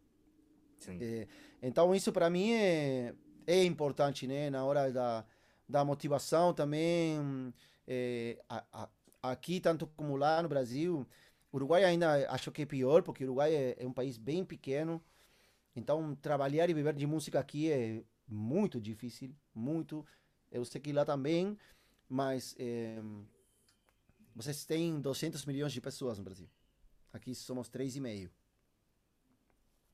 É, então, isso para mim é é importante, né? Na hora da, da motivação também. É, a, a, aqui, tanto como lá no Brasil, Uruguai ainda acho que é pior, porque Uruguai é, é um país bem pequeno. Então, trabalhar e viver de música aqui é muito difícil, muito. Eu sei que lá também, mas é, vocês têm 200 milhões de pessoas no Brasil. Aqui somos 3,5.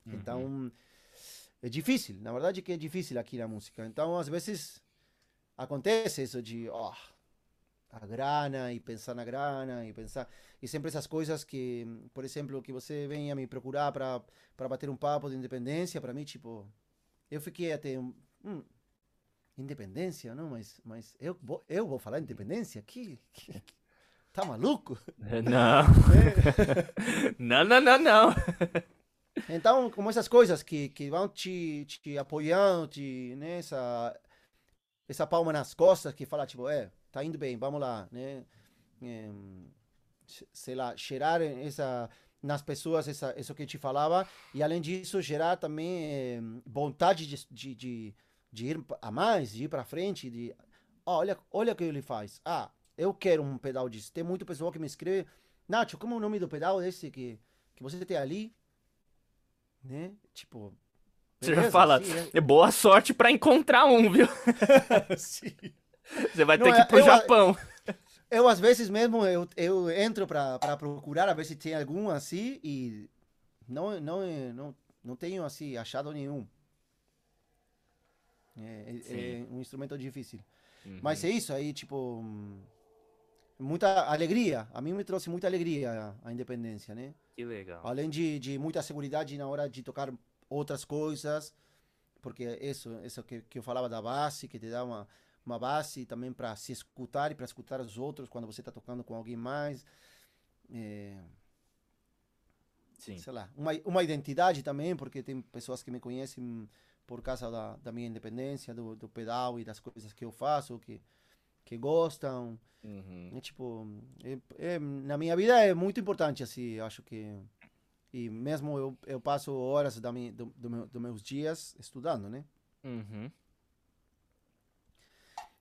Uhum. Então, é difícil, na verdade que é difícil aqui na música. Então, às vezes, acontece isso de, oh, a grana e pensar na grana e pensar. E sempre essas coisas que, por exemplo, que você venha me procurar para bater um papo de independência, para mim, tipo, eu fiquei até. Hum, independência, não? Mas, mas eu, vou, eu vou falar independência? Que, que, tá maluco? Não. É. não, não, não, não. Então, como essas coisas que, que vão te, te apoiando, te, né, essa, essa palma nas costas que fala, tipo, é, tá indo bem, vamos lá, né? É, sei lá, gerar essa, nas pessoas essa, isso que eu te falava, e além disso, gerar também é, vontade de, de, de, de, ir a mais, de ir para frente, de, oh, olha, olha o que ele faz. Ah, eu quero um pedal disso. Tem muito pessoal que me escreve, Nacho, como é o nome do pedal desse que, que você tem ali? né? Tipo. Você já fala, assim, é... boa sorte para encontrar um, viu? Você vai ter Não, que ir pro eu, Japão. Eu, às vezes mesmo, eu, eu entro para procurar, a ver se tem algum assim, e não, não, não, não tenho assim, achado nenhum. É, é, é um instrumento difícil. Uhum. Mas é isso aí, tipo. Muita alegria. A mim me trouxe muita alegria a, a independência, né? Que legal. Além de, de muita segurança na hora de tocar outras coisas, porque isso, isso que, que eu falava da base, que te dá uma, uma base também para se escutar e para escutar os outros quando você está tocando com alguém mais. É, Sim. sei lá, uma, uma identidade também, porque tem pessoas que me conhecem por causa da, da minha independência, do, do pedal e das coisas que eu faço, que, que gostam. Uhum. É tipo, é, é, na minha vida é muito importante, assim, acho que. E mesmo eu, eu passo horas da minha, do, do meu, dos meus dias estudando, né? Uhum.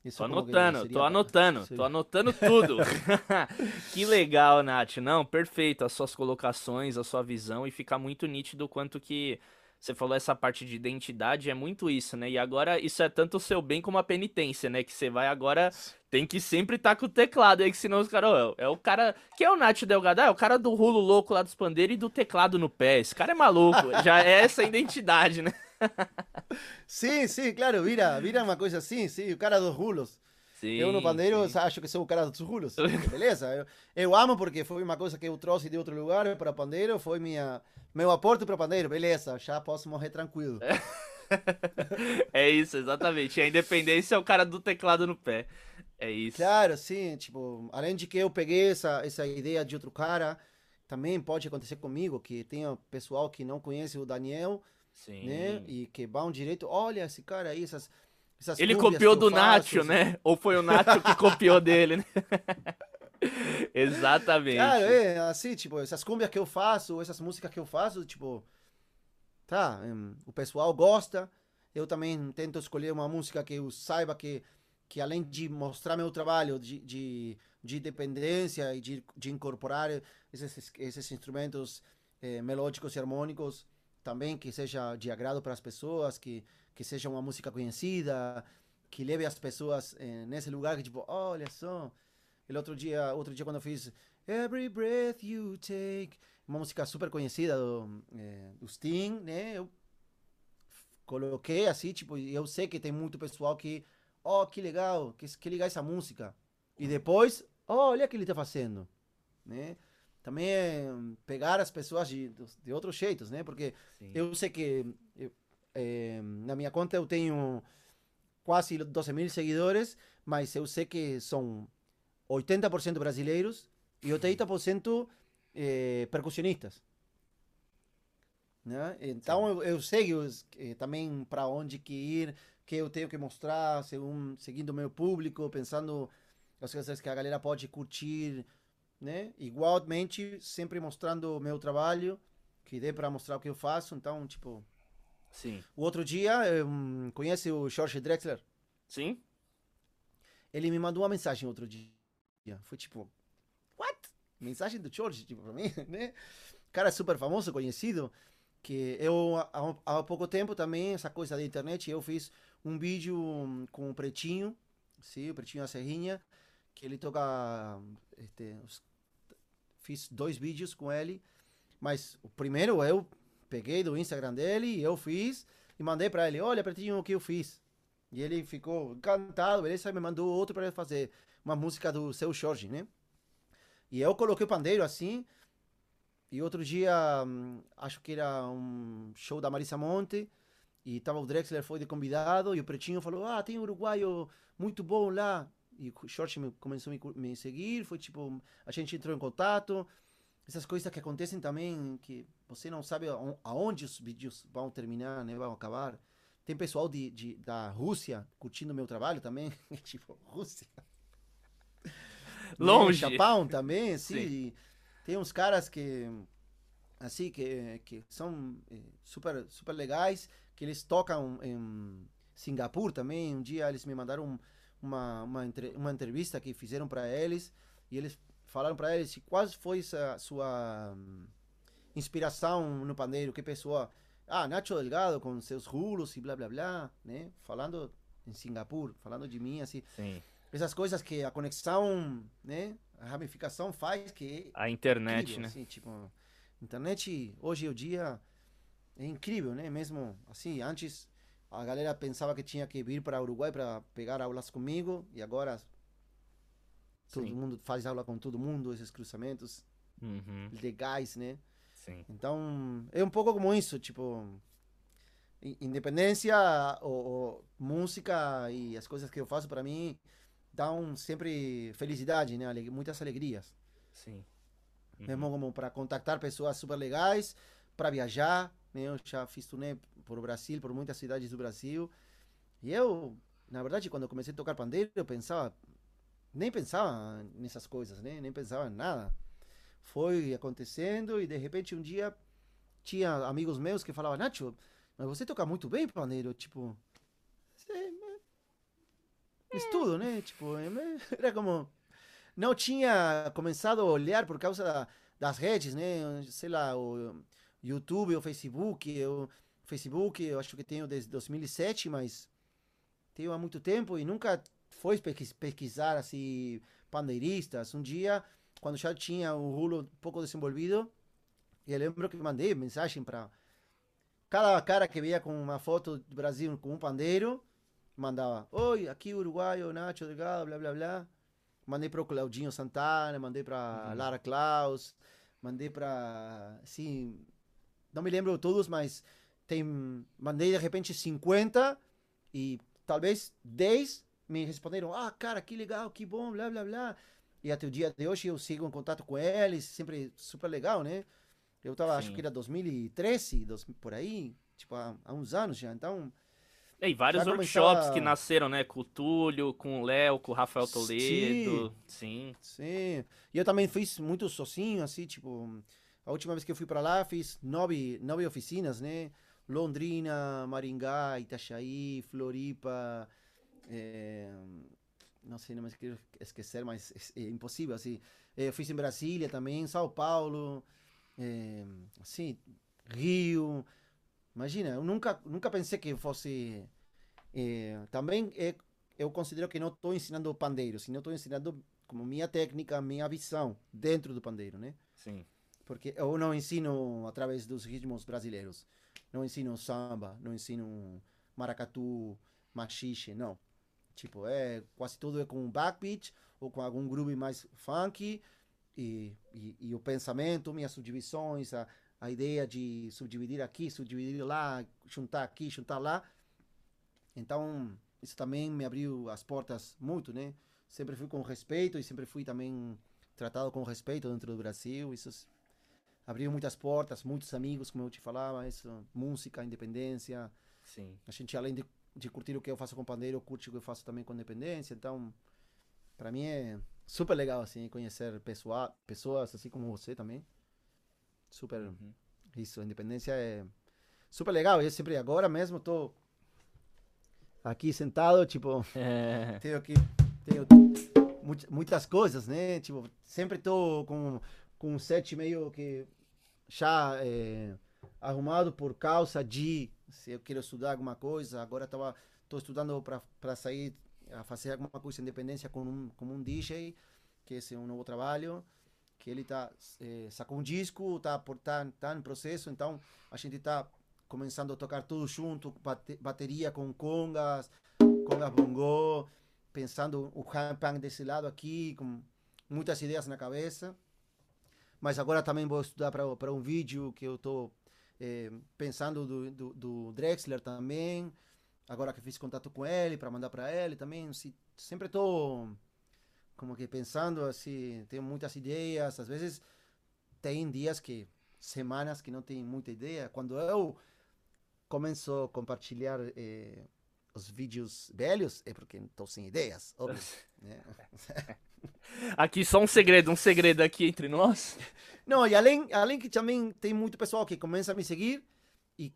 Isso Tô anotando, seria tô anotando, Sim. tô anotando tudo. que legal, Nath. Não, perfeito. As suas colocações, a sua visão, e fica muito nítido o quanto que você falou essa parte de identidade, é muito isso, né? E agora isso é tanto o seu bem como a penitência, né? Que você vai agora, tem que sempre estar com o teclado aí, que senão os caras, ó, é o cara, que é o Nath Delgado? Ah, é o cara do rulo louco lá dos pandeiros e do teclado no pé. Esse cara é maluco, já é essa identidade, né? Sim, sim, claro, vira, vira uma coisa assim, sim, o cara dos rulos. Sim, eu no pandeiro sim. acho que sou o cara dos rulos. Beleza? Eu, eu amo porque foi uma coisa que eu trouxe de outro lugar para pandeiro, foi minha, meu aporte para pandeiro. Beleza, já posso morrer tranquilo. É isso, exatamente. E a independência é o cara do teclado no pé. É isso. Claro, sim, tipo, além de que eu peguei essa, essa ideia de outro cara, também pode acontecer comigo, que tenha pessoal que não conhece o Daniel, Sim. né? E que vão direito, olha esse cara aí, essas, essas Ele copiou do Nacho, essas- né? Ou foi o Nacho que copiou dele, né? Exatamente. Claro, é assim, tipo, essas cúmbias que eu faço, essas músicas que eu faço, tipo, tá, hum, o pessoal gosta. Eu também tento escolher uma música que eu saiba que, que além de mostrar meu trabalho de, de, de independência e de, de incorporar esses, esses instrumentos eh, melódicos e harmônicos, também que seja de agrado para as pessoas, que, que seja uma música conhecida, que leve as pessoas eh, nesse lugar que, tipo, olha só, ele outro dia, outro dia quando eu fiz Every Breath You Take, uma música super conhecida do, eh, do Sting, né? Eu coloquei assim, tipo, eu sei que tem muito pessoal que, oh, que legal, que, que legal essa música. E depois, oh, olha o que ele tá fazendo, né? Também é pegar as pessoas de, de outros jeitos, né? Porque Sim. eu sei que eu, eh, na minha conta eu tenho quase 12 mil seguidores, mas eu sei que são 80% brasileiros e 80% eh, percussionistas. Né? Então eu, eu sei eh, também para onde que ir, que eu tenho que mostrar, segundo, seguindo o meu público, pensando as coisas que a galera pode curtir, né? Igualmente, sempre mostrando o meu trabalho, que dê para mostrar o que eu faço. Então, tipo, Sim. o outro dia, um, conhece o Jorge Drexler? Sim? Ele me mandou uma mensagem outro dia. Foi tipo, what? Mensagem do George, tipo, pra mim, né? Cara super famoso, conhecido. Que eu, há, há pouco tempo também, essa coisa da internet, eu fiz um vídeo com o Pretinho, sim, o Pretinho da Serrinha, que ele toca. Este, fiz dois vídeos com ele, mas o primeiro eu peguei do Instagram dele, eu fiz e mandei pra ele: Olha, Pretinho, o que eu fiz. E ele ficou encantado, beleza? Me mandou outro para fazer uma música do seu Jorge, né? E eu coloquei o pandeiro assim. E outro dia, hum, acho que era um show da Marisa Monte. E tava o Drexler, foi de convidado. E o Pretinho falou: Ah, tem um uruguaio muito bom lá. E o me, começou a me, me seguir. Foi tipo, a gente entrou em contato. Essas coisas que acontecem também, que você não sabe aon- aonde os vídeos vão terminar, né? Vão acabar. Tem pessoal de, de- da Rússia curtindo meu trabalho também. tipo, Rússia. Longe. No Japão também, assim. Sim. Tem uns caras que, assim, que, que são eh, super, super legais, que eles tocam em Singapura também. Um dia eles me mandaram um- uma, uma, entre- uma entrevista que fizeram para eles, e eles falaram para eles qual foi essa sua hum, inspiração no pandeiro, que pessoa... Ah, Nacho Delgado com seus rulos e blá blá blá, né? Falando em Singapura, falando de mim, assim Sim. essas coisas que a conexão, né, a ramificação faz que A internet, incrível, né? assim, tipo, internet hoje em dia é incrível, né? Mesmo assim, antes a galera pensava que tinha que vir para Uruguai para pegar aulas comigo e agora todo Sim. mundo faz aula com todo mundo, esses cruzamentos Uhum. legais, né? Sim. Então, é um pouco como isso, tipo, independência ou, ou, música e as coisas que eu faço para mim dão sempre felicidade, né? Muitas alegrias. Sim. Uhum. Mesmo como para contactar pessoas super legais, para viajar, né? Eu já fiz turnê por Brasil, por muitas cidades do Brasil. E eu, na verdade, quando comecei a tocar pandeiro, eu pensava, nem pensava nessas coisas, né? Nem pensava em nada. Foi acontecendo e de repente um dia tinha amigos meus que falavam, Nacho, mas você toca muito bem pandeiro, tipo, estudo, né? Tipo, era como não tinha começado a olhar por causa da, das redes, né? Sei lá, o YouTube, o Facebook, o Facebook, eu acho que tenho desde 2007, mas tenho há muito tempo e nunca foi pesquisar assim pandeiristas. Um dia, quando já tinha o rulo pouco desenvolvido, eu lembro que mandei mensagem para cada cara que via com uma foto do Brasil com um pandeiro, mandava: Oi, aqui Uruguaio, Nacho Delgado, blá blá blá. Mandei para o Claudinho Santana, mandei para uhum. Lara Klaus, mandei para. Sim, não me lembro todos, mas tem, mandei de repente 50 e talvez 10 me responderam: Ah, cara, que legal, que bom, blá blá blá. E até o dia de hoje eu sigo em contato com eles, sempre super legal, né? Eu tava, Sim. acho que era 2013, dois, por aí, tipo, há, há uns anos já. Então, e vários workshops que nasceram, né? Com o Túlio, com o Léo, com o Rafael Toledo. Sim. Sim. E eu também fiz muito sozinho, assim, tipo. A última vez que eu fui para lá, fiz nove, nove oficinas, né? Londrina, Maringá, Itajaí, Floripa. É... Não sei, não me quero esquecer, mas é, é impossível, assim. É, eu fiz em Brasília também, São Paulo, é, assim, Rio. Imagina, eu nunca, nunca pensei que fosse. É, também é, eu considero que não estou ensinando pandeiro, senão estou ensinando como minha técnica, minha visão dentro do pandeiro, né? Sim. Porque eu não ensino através dos ritmos brasileiros. Não ensino samba, não ensino maracatu, machixe, não. Tipo, é quase tudo é com backbeat ou com algum groove mais funk e, e, e o pensamento, minhas subdivisões, a, a ideia de subdividir aqui, subdividir lá, juntar aqui, juntar lá. Então, isso também me abriu as portas muito, né? Sempre fui com respeito e sempre fui também tratado com respeito dentro do Brasil. Isso abriu muitas portas, muitos amigos, como eu te falava, isso, música, independência. Sim. A gente, além de, de curtir o que eu faço com pandeiro, curte o que eu faço também com independência. Então, para mim é super legal, assim, conhecer pessoa, pessoas assim como você também. Super. Uhum. Isso, independência é super legal. Eu sempre, agora mesmo, tô aqui sentado, tipo, é. tenho aqui, tenho muitas coisas, né? Tipo, sempre tô com, com um set meio que já é, arrumado por causa de se eu quero estudar alguma coisa. Agora tava, tô estudando para sair a fazer alguma coisa independência com um, com um DJ, que esse é um novo trabalho que ele tá é, sacou um disco, tá por tá, tá em processo, então a gente tá começando a tocar tudo junto, bate, bateria com congas, congas bongo, pensando o handpan desse lado aqui, com muitas ideias na cabeça. Mas agora também vou estudar para um vídeo que eu estou é, pensando do, do, do, Drexler também. Agora que fiz contato com ele, para mandar para ele também. Se, sempre estou como que pensando assim, tenho muitas ideias, às vezes tem dias que, semanas que não tenho muita ideia. Quando eu começo a compartilhar eh, os vídeos velhos, é porque estou sem ideias, óbvio. né? Aqui só um segredo, um segredo aqui entre nós. Não, e além, além que também tem muito pessoal que começa a me seguir e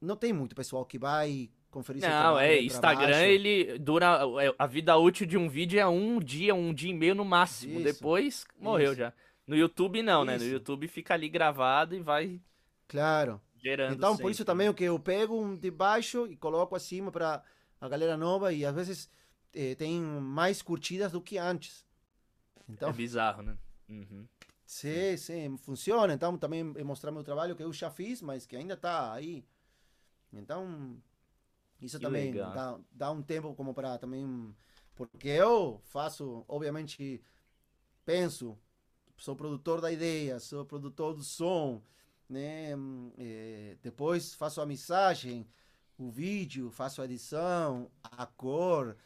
não tem muito pessoal que vai conferir Não, é, Instagram ele dura é, a vida útil de um vídeo é um dia, um dia e meio no máximo. Isso, Depois morreu isso. já. No YouTube não, isso. né? No YouTube fica ali gravado e vai Claro. Gerando então, sempre. por isso também o que eu pego um de baixo e coloco acima para a galera nova e às vezes eh, tem mais curtidas do que antes. Então, é bizarro, né? Uhum. Sim, sim, funciona. Então, também mostrar meu trabalho que eu já fiz, mas que ainda está aí. Então, isso que também dá, dá um tempo como para também. Porque eu faço, obviamente, penso, sou produtor da ideia, sou produtor do som, né? É, depois faço a mensagem, o vídeo, faço a edição, a cor,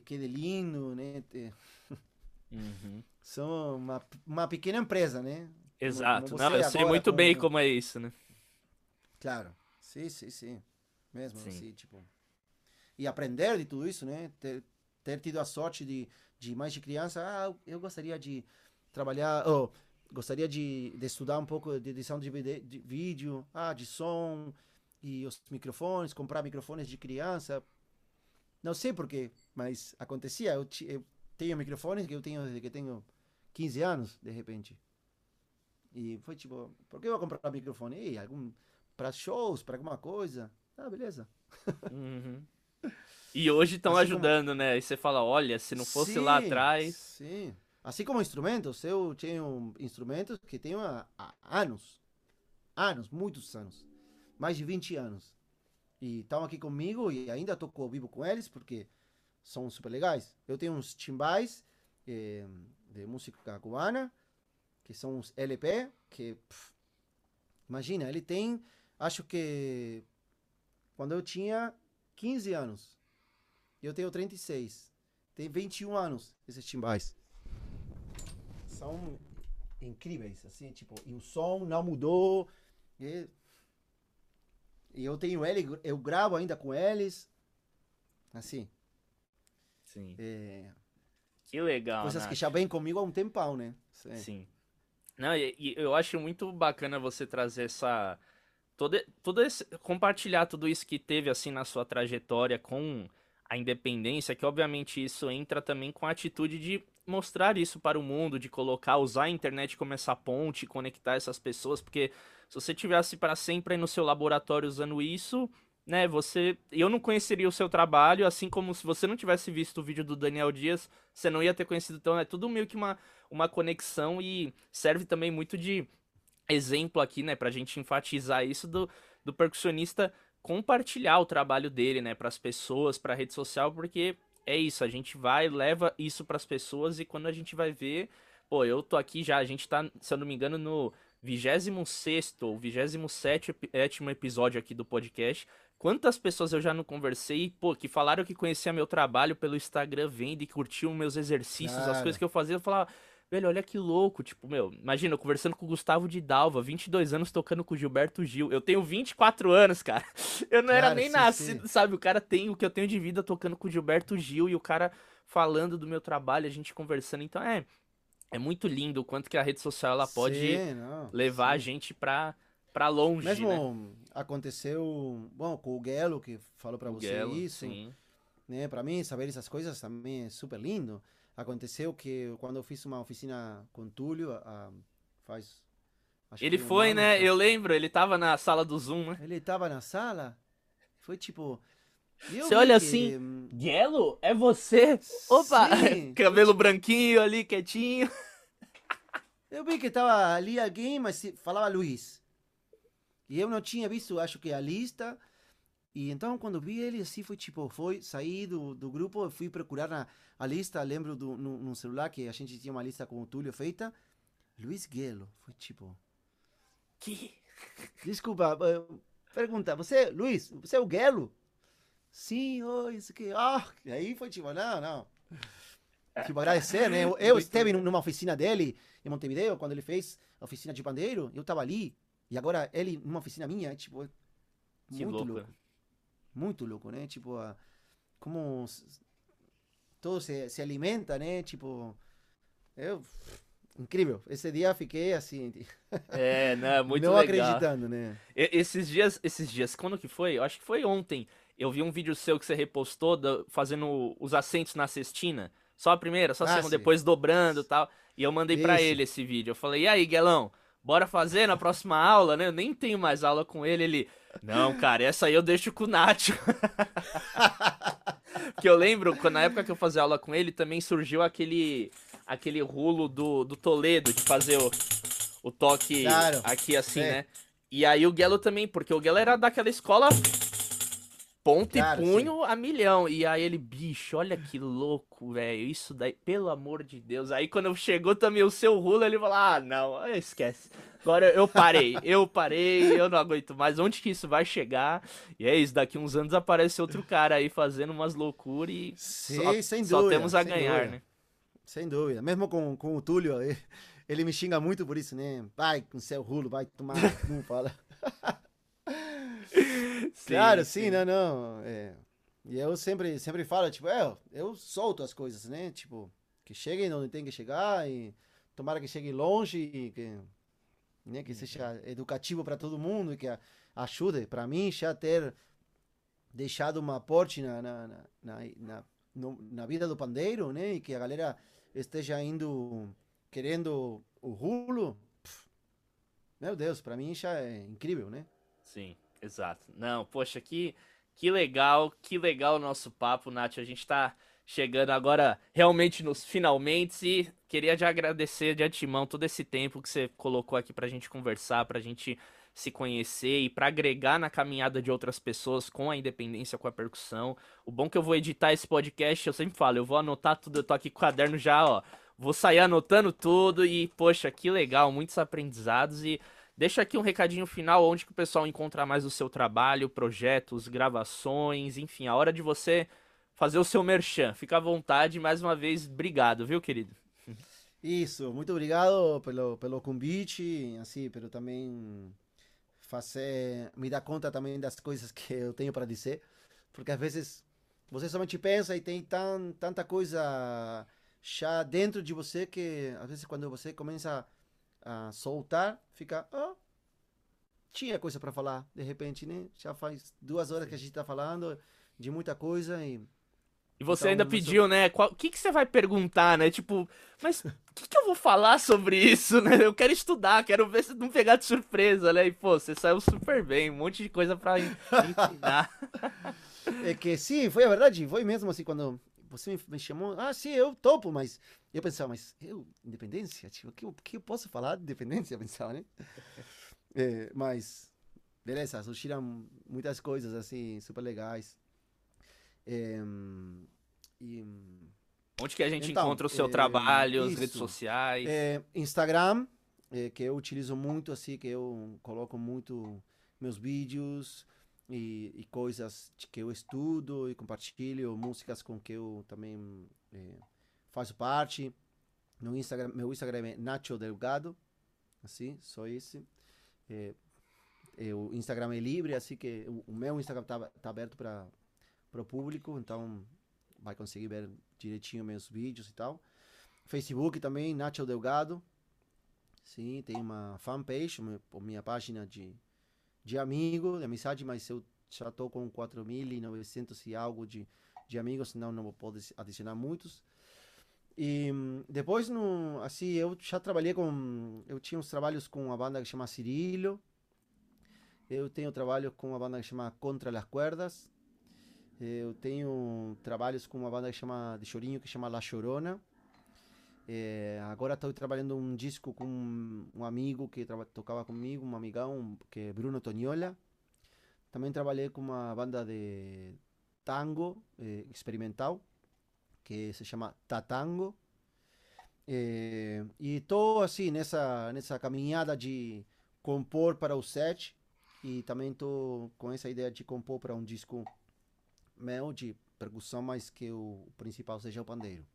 que quede lindo, né? Uhum. São uma, uma pequena empresa, né? Exato. Como Não, você eu sei muito com- bem como é isso, né? Claro. Sim, sim, sim. Mesmo Sim. assim, tipo. E aprender de tudo isso, né? Ter, ter tido a sorte de, de mais de criança, ah, eu gostaria de trabalhar, ou gostaria de, de estudar um pouco de edição de, de vídeo, ah, de som, e os microfones, comprar microfones de criança. Não sei porquê, mas acontecia. Eu, eu tenho microfones que eu tenho desde que tenho 15 anos, de repente. E foi tipo, por que eu vou comprar microfone? Ei, algum para shows, para alguma coisa. Ah, beleza. Uhum. E hoje estão Assim como- ajudando, né? E você fala, olha, se não fosse lá Sim, atrás. Sim. Assim como instrumentos, eu tenho instrumentos que tenho há, há anos. Anos, muitos anos. Mais de 20 anos. E estão aqui comigo e ainda toco ao vivo com eles porque são super legais. Eu tenho uns timbais eh, de música cubana, que são uns LP, que. pff, imagina, ele tem. Acho que. Quando eu tinha 15 anos. Eu tenho 36. Tem 21 anos esses timbais. São incríveis, assim, tipo, e o som não mudou. E, e eu tenho ele, eu gravo ainda com eles. Assim, Sim. é, Que legal, coisas Nath. que já vêm comigo há um tempão, né? Sim. Sim. Não, e, e eu acho muito bacana você trazer essa. Todo, todo esse, compartilhar tudo isso que teve assim na sua trajetória com a independência, que obviamente isso entra também com a atitude de mostrar isso para o mundo, de colocar, usar a internet como essa ponte, conectar essas pessoas, porque se você tivesse para sempre aí no seu laboratório usando isso, né, você, eu não conheceria o seu trabalho, assim como se você não tivesse visto o vídeo do Daniel Dias, você não ia ter conhecido, então é tudo meio que uma uma conexão e serve também muito de exemplo aqui, né, pra gente enfatizar isso do, do percussionista compartilhar o trabalho dele, né, pras pessoas, pra rede social, porque é isso, a gente vai, leva isso pras pessoas e quando a gente vai ver, pô, eu tô aqui já, a gente tá, se eu não me engano, no 26 ou 27 epi- sétimo episódio aqui do podcast. Quantas pessoas eu já não conversei, pô, que falaram que conhecia meu trabalho pelo Instagram, vendo e curtiam meus exercícios, as Cara. coisas que eu fazia, eu falava, velho, olha que louco, tipo, meu, imagina, eu conversando com o Gustavo de Dalva, 22 anos tocando com o Gilberto Gil. Eu tenho 24 anos, cara. Eu não era Cara, nem sim, nascido, sim. sabe? O cara tem o que eu tenho de vida tocando com o Gilberto Gil e o cara falando do meu trabalho, a gente conversando. Então é é muito lindo o quanto que a rede social ela pode Sim, não, levar a sim. gente pra, pra longe, Mesmo né? aconteceu, bom, com o Guelo, que falou pra O você Guelo, isso. sim. né? Para mim, saber essas coisas também é super lindo. Aconteceu que quando eu fiz uma oficina com Túlio, ah, faz. Ele um foi, ano, né? foi- Eu lembro, ele tava na sala do Zoom, né? Ele estava na sala, foi tipo. Eu Você olha que, assim, Gelo, é você? Opa! Sim. Cabelo branquinho ali, quietinho. Eu vi que estava ali alguém, mas falava Luiz. E eu não tinha visto, acho que a lista. E então, quando vi ele, assim, foi tipo, foi sair do, do grupo, fui procurar na, a lista. Lembro do, no, no celular que a gente tinha uma lista com o Túlio feita. Luiz Guelo. Foi tipo, Que... desculpa, pergunta, você, Luiz, você é o Guelo? Sim, oi, isso aqui. Ah, e aí foi tipo, não, não. Tipo, agradecer, né? Eu, eu esteve numa oficina dele em Montevideo, quando ele fez a oficina de pandeiro, eu tava ali. E agora ele numa oficina minha, é, tipo, Que muito louco. louco. Muito louco, né? Tipo, como todo se, se alimenta, né? Tipo, eu... Incrível. Esse dia fiquei assim, É, não, é muito não legal. acreditando, né? Esses dias, esses dias, quando que foi? Eu acho que foi ontem. Eu vi um vídeo seu que você repostou da- fazendo os assentos na cestina. Só a primeira, só a Ah, segunda, sim. depois dobrando e tal. E eu mandei pra Isso. ele esse vídeo. Eu falei, e aí, Guelão, bora fazer na próxima aula, né? Eu nem tenho mais aula com ele. Ele, não, cara, essa aí eu deixo com o Nath. Porque eu lembro, na época que eu fazia aula com ele, também surgiu aquele aquele rulo do, do Toledo, de fazer o, o toque Claro. aqui assim, É. né? E aí o Gelo também, porque o Gelo era daquela escola ponto claro, e punho sim. a milhão. E aí ele, bicho, olha que louco, velho. Isso daí, pelo amor de Deus. Aí quando chegou também o seu rulo, ele falou: ah, não, esquece. Agora eu parei, eu parei, eu não aguento mais. Onde que isso vai chegar? E é isso, daqui uns anos aparece outro cara aí fazendo umas loucuras e Sim, só, sem dúvida, só temos a ganhar, dúvida. né? Sem dúvida. Mesmo com, com o Túlio, ele me xinga muito por isso, né? Vai com seu rulo, vai tomar, não fala. sim, claro, sim, sim, não, não. É. E eu sempre, sempre falo, tipo, é, eu solto as coisas, né? Tipo, que cheguem onde tem que chegar e tomara que cheguem longe e que, né, que seja educativo para todo mundo e que ajude. Para mim, já ter deixado uma aporte na, na, na, na, na vida do pandeiro, né? E que a galera esteja indo querendo o rulo. Meu Deus, para mim já é incrível, né? Sim. Exato. Não, poxa, que, que legal, que legal o nosso papo, Nath. A gente tá chegando agora realmente nos finalmente e queria te agradecer de antemão todo esse tempo que você colocou aqui pra gente conversar, pra gente se conhecer e para agregar na caminhada de outras pessoas com a independência, com a percussão. O bom é que eu vou editar esse podcast, eu sempre falo, eu vou anotar tudo, eu tô aqui com o caderno já, ó. Vou sair anotando tudo e, poxa, que legal, muitos aprendizados e Deixa aqui um recadinho final onde que o pessoal encontra mais o seu trabalho, projetos, gravações, enfim, a hora de você fazer o seu merchan. Fica à vontade, mais uma vez, obrigado, viu, querido? Isso, muito obrigado pelo, pelo convite, assim, pelo também fazer, me dar conta também das coisas que eu tenho para dizer, porque às vezes você somente pensa e tem tan, tanta coisa já dentro de você que às vezes quando você começa a soltar, fica, oh, tinha coisa para falar, de repente, né? Já faz duas horas que a gente está falando de muita coisa e e você então, ainda pediu, né? O que, que você vai perguntar, né? Tipo, mas o que, que eu vou falar sobre isso, né? Eu quero estudar, quero ver se não pegar de surpresa, né? E, pô, você saiu super bem, um monte de coisa pra ensinar. é que sim, foi a verdade, foi mesmo assim, quando você me chamou, ah, sim, eu topo, mas eu pensava, mas eu, independência? Tipo, o que, que eu posso falar de independência? Eu pensava, né? é, mas, beleza, surgiram muitas coisas, assim, super legais. É, e, Onde que a gente então, encontra o seu é, trabalho, as redes sociais? É, Instagram, é, que eu utilizo muito, assim, que eu coloco muito meus vídeos, e, e, coisas que eu estudo e compartilho, músicas com que eu também é, faço parte. No Instagram, meu Instagram é Nacho Delgado, assim, só esse. É, é, o Instagram é livre, assim que o, o meu Instagram está tá aberto para o público, então vai conseguir ver direitinho meus vídeos e tal. Facebook também, Nacho Delgado. Sim, tem uma fanpage, minha página de de amigo, de amizade, mas eu já estou com 4.900 e algo de, de amigos, senão não vou adicionar muitos. E depois, no, assim, eu já trabalhei com. Eu tinha uns trabalhos com uma banda que chama Cirilo. Eu tenho trabalhos com uma banda que chama Contra as Cuerdas. Eu tenho trabalhos com uma banda que chama de chorinho que chama La Chorona. É, agora estou trabalhando um disco com um amigo que tocava comigo, um amigão, que é Bruno Toniola. Também trabalhei com uma banda de tango é, experimental, que se chama Tatango. É, e estou assim nessa, nessa caminhada de compor para o set e também estou com essa ideia de compor para um disco meu de percussão, mas que o principal seja o pandeiro.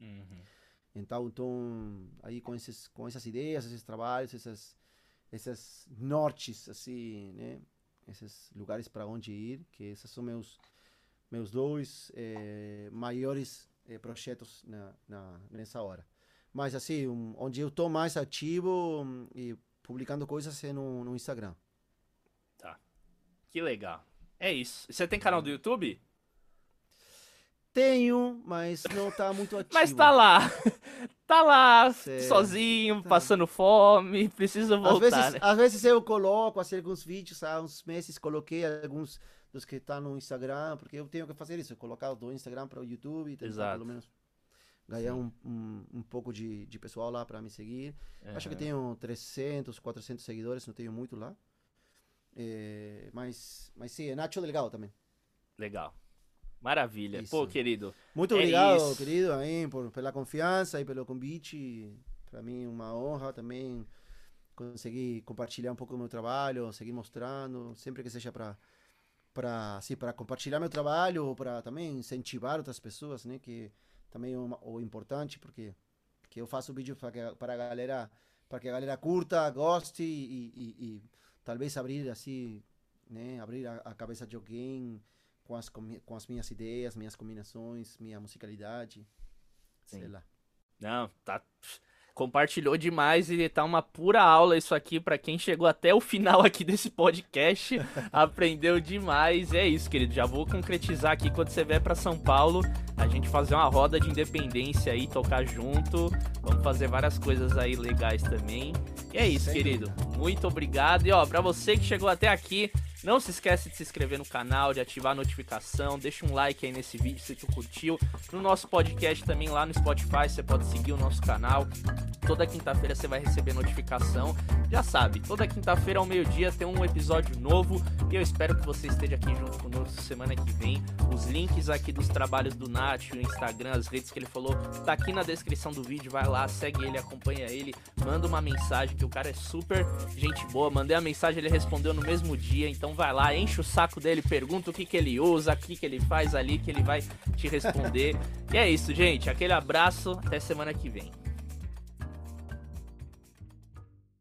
Uhum. Então, então aí com esses com essas ideias, esses trabalhos, essas esses nortes assim, né? Esses lugares para onde ir, que esses são meus meus dois eh, maiores eh, projetos na, na, nessa hora. Mas assim, um, onde eu estou mais ativo um, e publicando coisas é no, no Instagram. Tá. Que legal. É isso. Você tem canal do YouTube? Tenho, mas não tá muito ativo. mas tá lá. Tá lá, certo. sozinho, tá. passando fome, preciso voltar. Às vezes, né? às vezes eu coloco assim, alguns vídeos, há uns meses coloquei alguns dos que tá no Instagram, porque eu tenho que fazer isso, colocar do Instagram para o YouTube, tentar pelo menos ganhar um, um, um, pouco de, de pessoal lá para me seguir. Uhum. Acho que tenho 300, 400 seguidores, não tenho muito lá. É, mas, mas sim, é Nacho Delgado também. Legal. Maravilha. Isso. Pô, querido. Muito É obrigado, isso. querido, aí, por, pela confiança e pelo convite. Para mim, uma honra também conseguir compartilhar um pouco do meu trabalho, seguir mostrando, sempre que seja para para assim, para compartilhar meu trabalho para também incentivar outras pessoas, né, que também é uma- o importante, porque que eu faço vídeo para que para a galera para que a galera curta, goste e, e- e talvez abrir assim, né, abrir a, a cabeça de alguém com as, com as minhas ideias, minhas combinações, minha musicalidade, sei Sim. lá. Não, tá. Compartilhou demais e tá uma pura aula isso aqui pra quem chegou até o final aqui desse podcast. aprendeu demais. E é isso, querido. Já vou concretizar aqui quando você vier pra São Paulo, a gente fazer uma roda de independência aí, tocar junto. Vamos fazer várias coisas aí legais também. E é isso, Sem querido. Muito obrigado. E ó, pra você que chegou até aqui, não se esquece de se inscrever no canal, de ativar a notificação, deixa um like aí nesse vídeo se tu curtiu. No nosso podcast também lá no Spotify, você pode seguir o nosso canal. Toda quinta-feira você vai receber notificação. Já sabe, toda quinta-feira ao meio-dia tem um episódio novo e eu espero que você esteja aqui junto conosco semana que vem. Os links aqui dos trabalhos do Nath, o Instagram, as redes que ele falou, tá aqui na descrição do vídeo. Vai lá, segue ele, acompanha ele, manda uma mensagem que o cara é super gente boa. Mandei a mensagem, ele respondeu no mesmo dia, então vai lá, enche o saco dele, pergunta o que que ele usa, o que que ele faz ali, que ele vai te responder. e é isso, gente. Aquele abraço, até semana que vem.